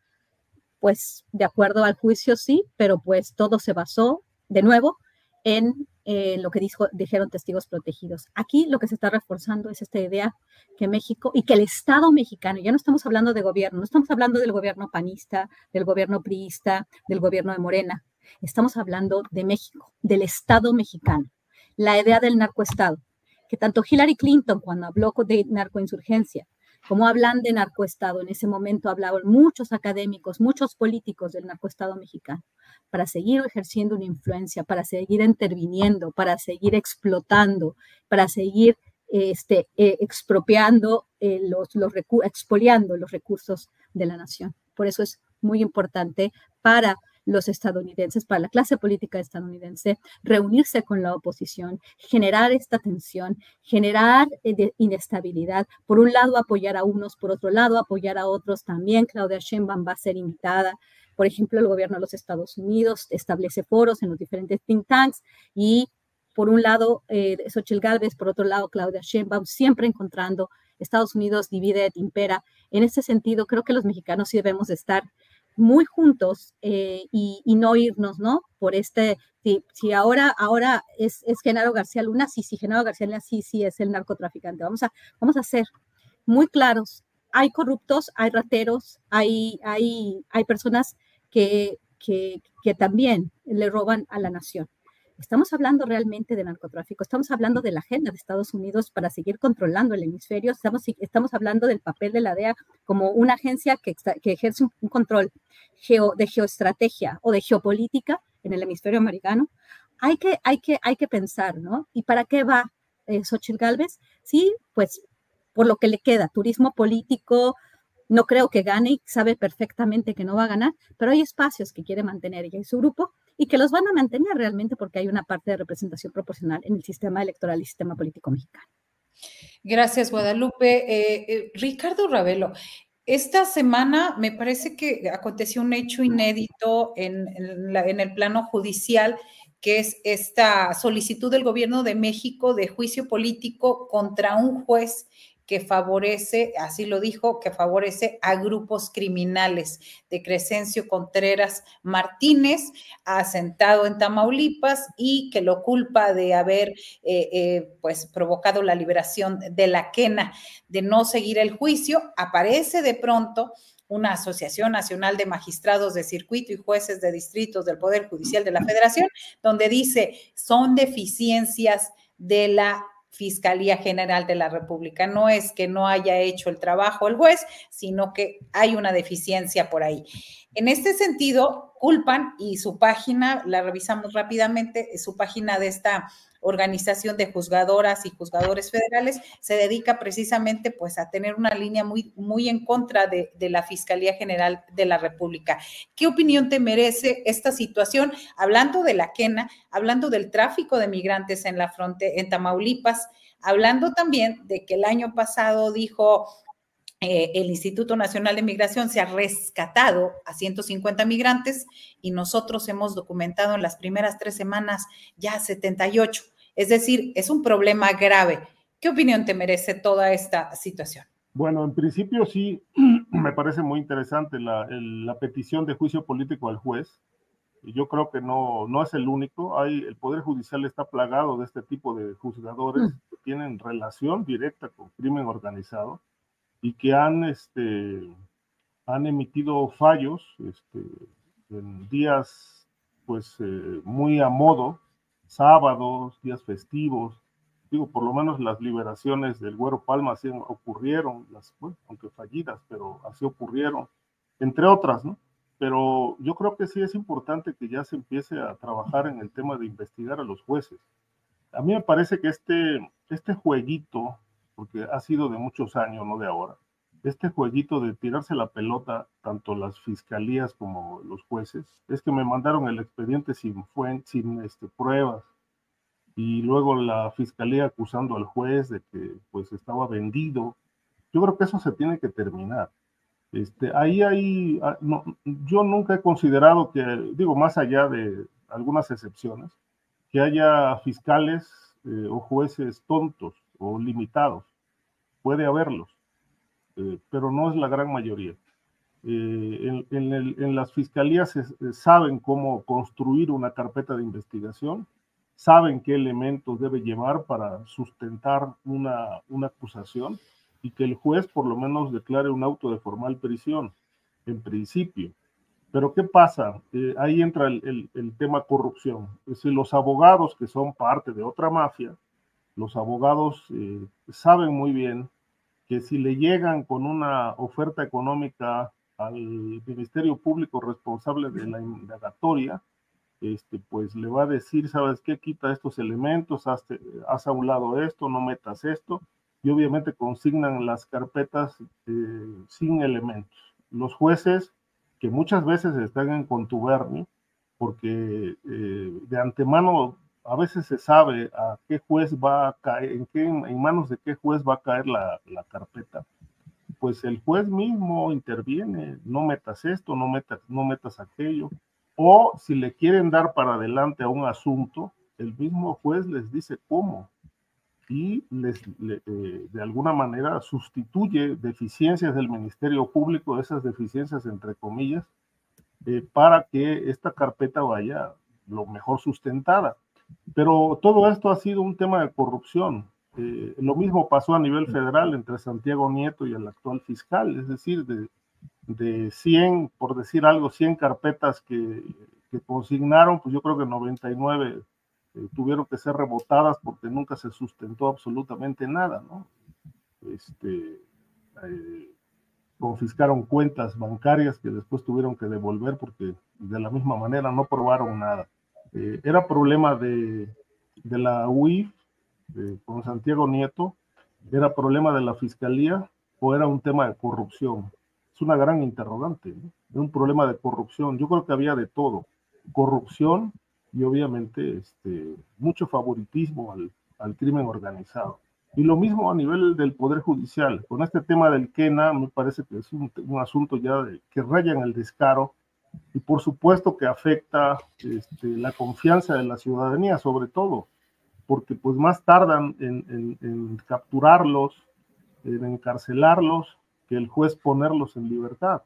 Speaker 5: Pues de acuerdo al juicio sí, pero pues todo se basó de nuevo en eh, lo que dijo, dijeron testigos protegidos. Aquí lo que se está reforzando es esta idea que México y que el Estado mexicano, ya no estamos hablando de gobierno, no estamos hablando del gobierno panista, del gobierno priista, del gobierno de Morena, estamos hablando de México, del Estado mexicano, la idea del narcoestado, que tanto Hillary Clinton cuando habló de narcoinsurgencia, como hablan de narcoestado, en ese momento hablaban muchos académicos, muchos políticos del narcoestado mexicano, para seguir ejerciendo una influencia, para seguir interviniendo, para seguir explotando, para seguir este, eh, expropiando eh, los, los expoliando los recursos de la nación. Por eso es muy importante para los estadounidenses, para la clase política estadounidense, reunirse con la oposición, generar esta tensión, generar eh, inestabilidad. Por un lado, apoyar a unos, por otro lado, apoyar a otros. También Claudia Sheinbaum va a ser invitada. Por ejemplo, el gobierno de los Estados Unidos establece foros en los diferentes think tanks y por un lado, eh, Xochitl Galvez, por otro lado, Claudia Sheinbaum, siempre encontrando Estados Unidos divide, impera. En ese sentido, creo que los mexicanos sí debemos estar muy juntos eh, y, no irnos, ¿no? Por este, si, ahora, ahora es, es, Genaro García Luna, sí, sí, Genaro García Luna, sí, sí, es el narcotraficante. Vamos a, vamos a ser muy claros. Hay corruptos, hay rateros, hay, hay, hay personas que, también le roban a la nación. Estamos hablando realmente de narcotráfico, estamos hablando de la agenda de Estados Unidos para seguir controlando el hemisferio, estamos, hablando del papel de la DEA como una agencia que, ejerce un, control de geoestrategia o de geopolítica en el hemisferio americano. Hay que, hay pensar, ¿no? ¿Y para qué va eh, Xochitl Galvez? Sí, pues por lo que le queda, turismo político, no creo que gane y sabe perfectamente que no va a ganar, pero hay espacios que quiere mantener ella y su grupo y que los van a mantener realmente porque hay una parte de representación proporcional en el sistema electoral y sistema político mexicano.
Speaker 3: Gracias, Guadalupe. Eh, eh, Ricardo Ravelo, Esta semana me parece que aconteció un hecho inédito en, en, el plano judicial, que es esta solicitud del gobierno de México de juicio político contra un juez que favorece, así lo dijo, que favorece a grupos criminales de Crescencio Contreras Martínez, asentado en Tamaulipas y que lo culpa de haber eh, eh, pues provocado la liberación de la quena, de no seguir el juicio. Aparece de pronto una Asociación Nacional de Magistrados de Circuito y Jueces de Distritos del Poder Judicial de la Federación, donde dice son deficiencias de la Fiscalía General de la República. No es que no haya hecho el trabajo el juez, sino que hay una deficiencia por ahí. En este sentido, culpan y su página, la revisamos rápidamente, su página de esta organización de juzgadoras y juzgadores federales se dedica precisamente pues a tener una línea muy, muy en contra de, la Fiscalía General de la República. ¿Qué opinión te merece esta situación? Hablando de la quena, hablando del tráfico de migrantes en la frontera, en Tamaulipas, hablando también de que el año pasado dijo eh, el Instituto Nacional de Migración se ha rescatado a 150 migrantes y nosotros hemos documentado en las primeras tres semanas ya 78. Es decir, es un problema grave. ¿Qué opinión te merece toda esta situación?
Speaker 6: Bueno, en principio sí, me parece muy interesante la, la petición de juicio político al juez. Yo creo que no, no es el único. Hay, el Poder Judicial está plagado de este tipo de juzgadores mm. que tienen relación directa con crimen organizado y que han, este, han emitido fallos este, en días pues eh, muy a modo, sábados, días festivos. Digo, por lo menos las liberaciones del Güero Palma así ocurrieron, las, aunque fallidas, pero así ocurrieron, entre otras, ¿no? Pero yo creo que sí es importante que ya se empiece a trabajar en el tema de investigar a los jueces. A mí me parece que este, este jueguito porque ha sido de muchos años, no de ahora. Este jueguito de tirarse la pelota, tanto las fiscalías como los jueces, es que me mandaron el expediente sin, sin este, pruebas y luego la fiscalía acusando al juez de que pues estaba vendido. Yo creo que eso se tiene que terminar. Este, ahí hay, ah, no, yo nunca he considerado que, digo, más allá de algunas excepciones, que haya fiscales eh, o jueces tontos o limitados. Puede haberlos, eh, pero no es la gran mayoría. Eh, en, las fiscalías saben cómo construir una carpeta de investigación, saben qué elementos debe llevar para sustentar una, una acusación y que el juez por lo menos declare un auto de formal prisión, en principio. Pero ¿qué pasa? Eh, ahí entra el, tema corrupción. Decir, los abogados que son parte de otra mafia, los abogados eh, saben muy bien que si le llegan con una oferta económica al Ministerio Público responsable de la indagatoria, este, pues le va a decir, ¿sabes qué? Quita estos elementos, haz, a un lado esto, no metas esto, y obviamente consignan las carpetas eh, sin elementos. Los jueces, que muchas veces están en contubernio, porque eh, de antemano a veces se sabe a qué juez va a caer, en, manos de qué juez va a caer la, carpeta. Pues el juez mismo interviene, no metas esto, no metas, no metas aquello. O si le quieren dar para adelante a un asunto, el mismo juez les dice cómo y eh, de alguna manera sustituye deficiencias del Ministerio Público, esas deficiencias entre comillas, eh, para que esta carpeta vaya lo mejor sustentada. Pero todo esto ha sido un tema de corrupción. Eh, lo mismo pasó a nivel federal entre Santiago Nieto y el actual fiscal, es decir, de, de 100, por decir algo, 100 carpetas que, consignaron, pues yo creo que 99 eh, tuvieron que ser rebotadas porque nunca se sustentó absolutamente nada, ¿no? Este, eh, confiscaron cuentas bancarias que después tuvieron que devolver porque de la misma manera no probaron nada. Eh, era problema de, de la UIF con Santiago Nieto, era problema de la fiscalía o era un tema de corrupción. Es una gran interrogante, ¿no? un problema de corrupción. Yo creo que había de todo, corrupción y obviamente este, mucho favoritismo al, al crimen organizado. Y lo mismo a nivel del Poder Judicial. Con este tema del Kena, me parece que es un, asunto ya que raya en el descaro y por supuesto que afecta este, la confianza de la ciudadanía, sobre todo, porque pues más tardan en, en capturarlos, en encarcelarlos, que el juez ponerlos en libertad.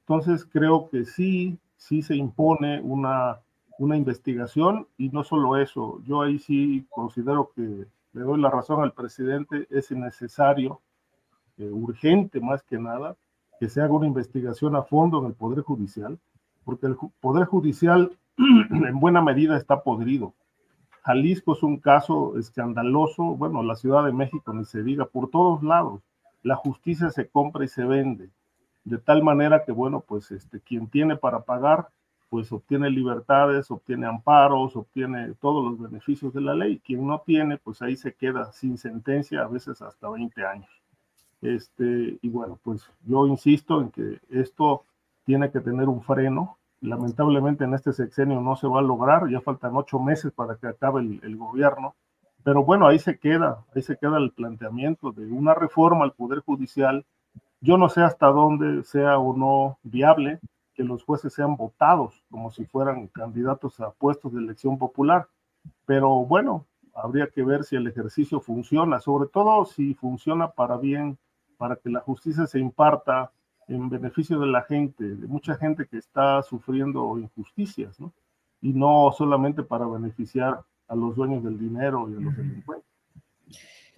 Speaker 6: Entonces creo que sí, sí se impone una, una investigación y no solo eso, yo ahí sí considero que le doy la razón al presidente, es necesario, eh, urgente más que nada, que se haga una investigación a fondo en el Poder Judicial, porque el Poder Judicial en buena medida está podrido. Jalisco es un caso escandaloso, bueno, la Ciudad de México ni se diga, por todos lados. La justicia se compra y se vende, de tal manera que, bueno, pues este, quien tiene para pagar pues obtiene libertades, obtiene amparos, obtiene todos los beneficios de la ley. Quien no tiene, pues ahí se queda sin sentencia, a veces hasta 20 años. Este, y bueno, pues yo insisto en que esto tiene que tener un freno. Lamentablemente en este sexenio no se va a lograr, ya faltan ocho meses para que acabe el, gobierno. Pero bueno, ahí se queda, ahí se queda el planteamiento de una reforma al Poder Judicial. Yo no sé hasta dónde sea o no viable, que los jueces sean votados como si fueran candidatos a puestos de elección popular. Pero bueno, habría que ver si el ejercicio funciona, sobre todo si funciona para bien, para que la justicia se imparta en beneficio de la gente, de mucha gente que está sufriendo injusticias, ¿no? Y no solamente para beneficiar a los dueños del dinero y a los delincuentes.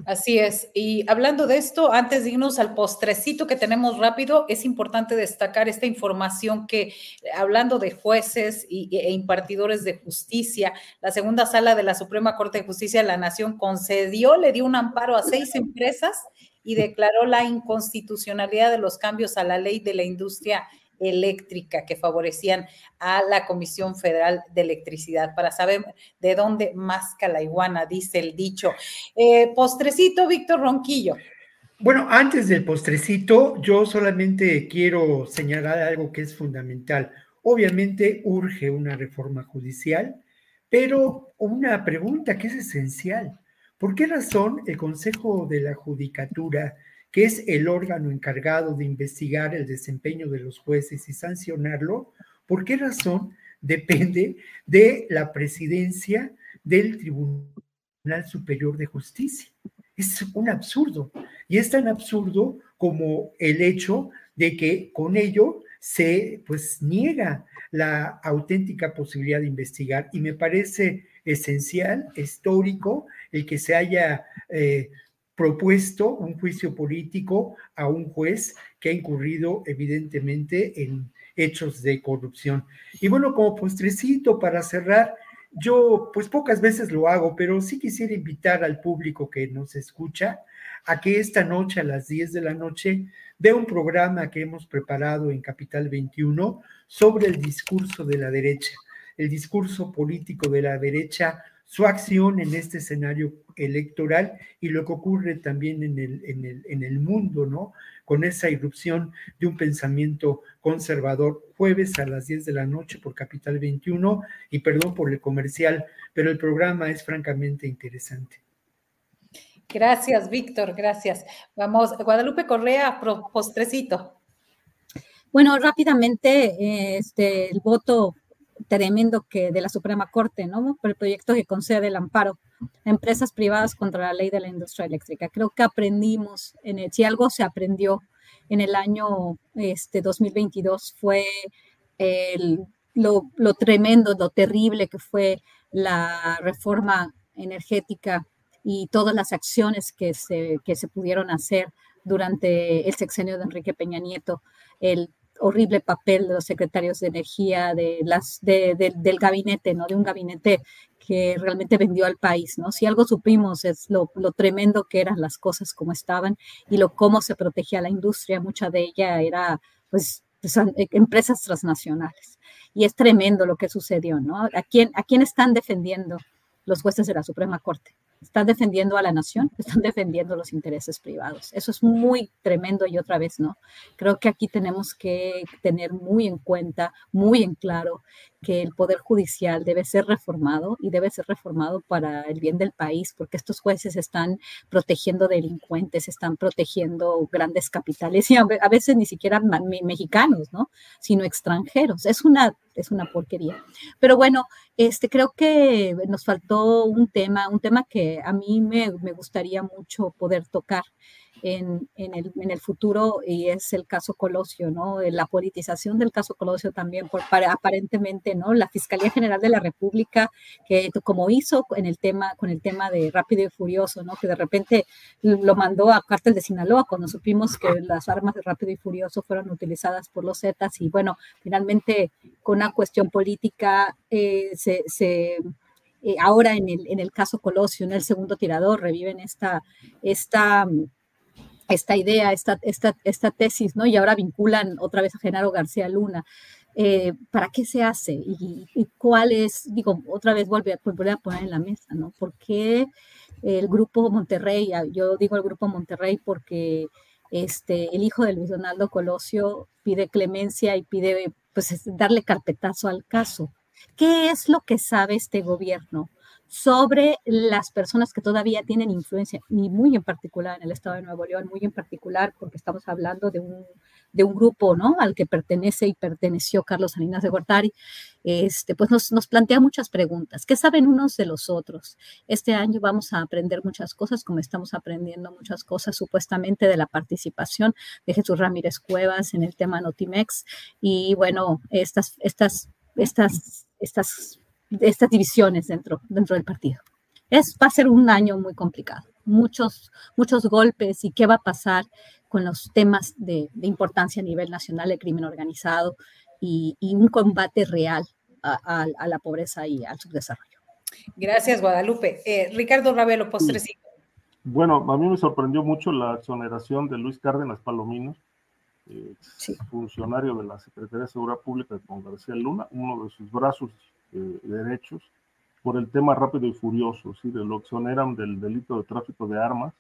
Speaker 3: Así es. Y hablando de esto, antes de irnos al postrecito que tenemos rápido, es importante destacar esta información que, hablando de jueces e impartidores de justicia, la segunda sala de la Suprema Corte de Justicia de la Nación concedió, le dio un amparo a seis empresas y declaró la inconstitucionalidad de los cambios a la ley de la industria eléctrica que favorecían a la Comisión Federal de Electricidad para saber de dónde más la iguana, dice el dicho. Eh, postrecito, Víctor Ronquillo.
Speaker 4: Bueno, antes del postrecito, yo solamente quiero señalar algo que es fundamental. Obviamente urge una reforma judicial, pero una pregunta que es esencial. ¿Por qué razón el Consejo de la Judicatura que es el órgano encargado de investigar el desempeño de los jueces y sancionarlo, ¿por qué razón depende de la presidencia del Tribunal Superior de Justicia? Es un absurdo. Y es tan absurdo como el hecho de que con ello se pues niega la auténtica posibilidad de investigar y me parece esencial, histórico, el que se haya eh, propuesto un juicio político a un juez que ha incurrido evidentemente en hechos de corrupción. Y bueno, como postrecito para cerrar, yo pues pocas veces lo hago, pero sí quisiera invitar al público que nos escucha a que esta noche a las 10 de la noche vea un programa que hemos preparado en Capital 21 sobre el discurso de la derecha, el discurso político de la derecha su acción en este escenario electoral y lo que ocurre también en el, en el, en el mundo, ¿no? Con esa irrupción de un pensamiento conservador, jueves a las 10 de la noche por Capital 21, y perdón por el comercial, pero el programa es francamente interesante.
Speaker 3: Gracias, Víctor, gracias. Vamos, Guadalupe Correa, postrecito.
Speaker 5: Bueno, rápidamente, este, el voto tremendo que de la Suprema Corte, ¿no? Por el proyecto que concede el amparo a empresas privadas contra la ley de la industria eléctrica. Creo que aprendimos, en el, si algo se aprendió en el año este, 2022 fue lo, lo tremendo, lo terrible que fue la reforma energética y todas las acciones que se, que se pudieron hacer durante el sexenio de Enrique Peña Nieto, el horrible papel de los secretarios de energía, de las, del gabinete, ¿no? De un gabinete que realmente vendió al país, ¿no? Si algo supimos es lo, tremendo que eran las cosas como estaban y lo cómo se protegía la industria, mucha de ella era, pues, pues eh, empresas transnacionales. Y es tremendo lo que sucedió, ¿no? ¿A quién, ¿A quién están defendiendo los jueces de la Suprema Corte? Están defendiendo a la nación, están defendiendo los intereses privados. Eso es muy tremendo y otra vez, ¿no? Creo que aquí tenemos que tener muy en cuenta, muy en claro que el Poder Judicial debe ser reformado y debe ser reformado para el bien del país, porque estos jueces están protegiendo delincuentes, están protegiendo grandes capitales y a veces ni siquiera mexicanos, ¿no? Sino extranjeros. Es una, es una porquería. Pero bueno, este, creo que nos faltó un tema, un tema que a mí me, me gustaría mucho poder tocar en, el, en, el, futuro y es el caso Colosio, ¿no? La politización del caso Colosio también, por, para, aparentemente, ¿no? La Fiscalía General de la República, que como hizo en el tema, con el tema de Rápido y Furioso, ¿no? Que de repente lo mandó a Cártel de Sinaloa cuando supimos que las armas de Rápido y Furioso fueron utilizadas por los Zetas y bueno, finalmente con una cuestión política eh, se, se eh, ahora en el, en el caso Colosio, en el segundo tirador, reviven esta, esta esta idea, esta, esta, esta tesis, ¿no? Y ahora vinculan otra vez a Genaro García Luna. Eh, ¿Para qué se hace? Y, cuál es, digo, otra vez vuelve a, a poner en la mesa, ¿no? ¿Por qué el grupo Monterrey, ah, yo digo el grupo Monterrey porque este, el hijo de Luis Donaldo Colosio pide clemencia y pide pues darle carpetazo al caso. ¿Qué es lo que sabe este gobierno sobre las personas que todavía tienen influencia, y muy en particular en el estado de Nuevo León, muy en particular porque estamos hablando de un, de un grupo ¿no? al que pertenece y perteneció Carlos Salinas de Gortari, este, pues nos, nos plantea muchas preguntas. ¿Qué saben unos de los otros? Este año vamos a aprender muchas cosas, como estamos aprendiendo muchas cosas supuestamente de la participación de Jesús Ramírez Cuevas en el tema Notimex. Y bueno, estas, estas, estas, estas estas divisiones dentro, dentro del partido. Es, va a ser un año muy complicado, muchos, muchos golpes y qué va a pasar con los temas de, importancia a nivel nacional, el crimen organizado y, un combate real a, la pobreza y al subdesarrollo.
Speaker 3: Gracias, Guadalupe. Eh, Ricardo Ravelo, postrecito.
Speaker 6: Bueno, a mí me sorprendió mucho la exoneración de Luis Cárdenas Palomino, eh, funcionario de la Secretaría de Seguridad Pública con García Luna, uno de sus brazos eh, derechos por el tema rápido y furioso, ¿sí? de lo que son eran del delito de tráfico de armas,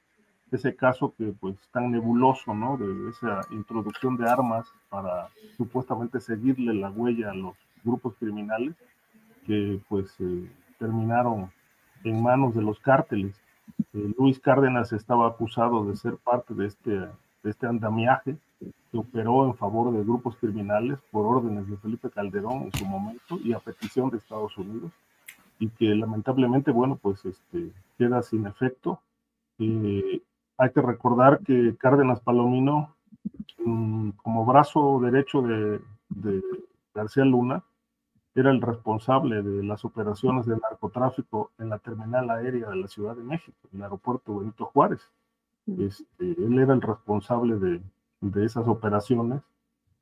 Speaker 6: ese caso que pues tan nebuloso, ¿no? De esa introducción de armas para supuestamente seguirle la huella a los grupos criminales que pues eh, terminaron en manos de los cárteles. Eh, Luis Cárdenas estaba acusado de ser parte de este, este andamiaje que operó en favor de grupos criminales por órdenes de Felipe Calderón en su momento y a petición de Estados Unidos y que lamentablemente, bueno, pues este, queda sin efecto. Eh, hay que recordar que Cárdenas Palomino, mm, como brazo derecho de, de García Luna, era el responsable de las operaciones de narcotráfico en la terminal aérea de la Ciudad de México, el aeropuerto Benito Juárez. Este, él era el responsable de, de esas operaciones.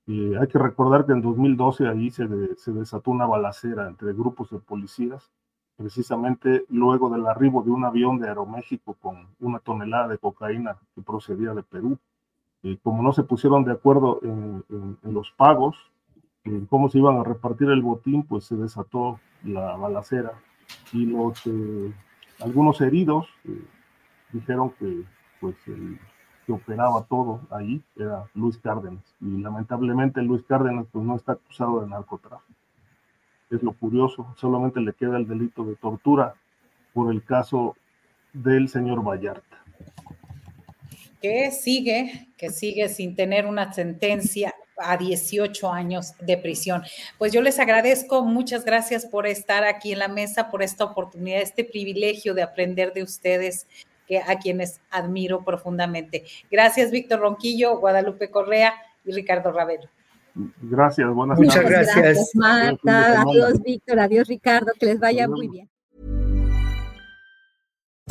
Speaker 6: hay que recordar que en 2012 ahí se, se desató una balacera entre grupos de policías, precisamente luego del arribo de un avión de Aeroméxico con una tonelada de cocaína que procedía de Perú. como no se pusieron de acuerdo en, los pagos, en cómo se iban a repartir el botín, pues se desató la balacera y los eh, algunos heridos eh, dijeron que pues el que operaba todo ahí era Luis Cárdenas. Y lamentablemente Luis Cárdenas pues no está acusado de narcotráfico. Es lo curioso, solamente le queda el delito de tortura por el caso del señor Vallarta.
Speaker 3: Que sigue, que sigue sin tener una sentencia a 18 años de prisión. Pues yo les agradezco, muchas gracias por estar aquí en la mesa, por esta oportunidad, este privilegio de aprender de ustedes a quienes admiro profundamente. Gracias, Víctor Ronquillo, Guadalupe Correa y Ricardo Ravelo.
Speaker 6: Gracias, buenas
Speaker 5: Muchas gracias. Marta, adiós, Víctor, adiós, Ricardo, que les vaya muy bien.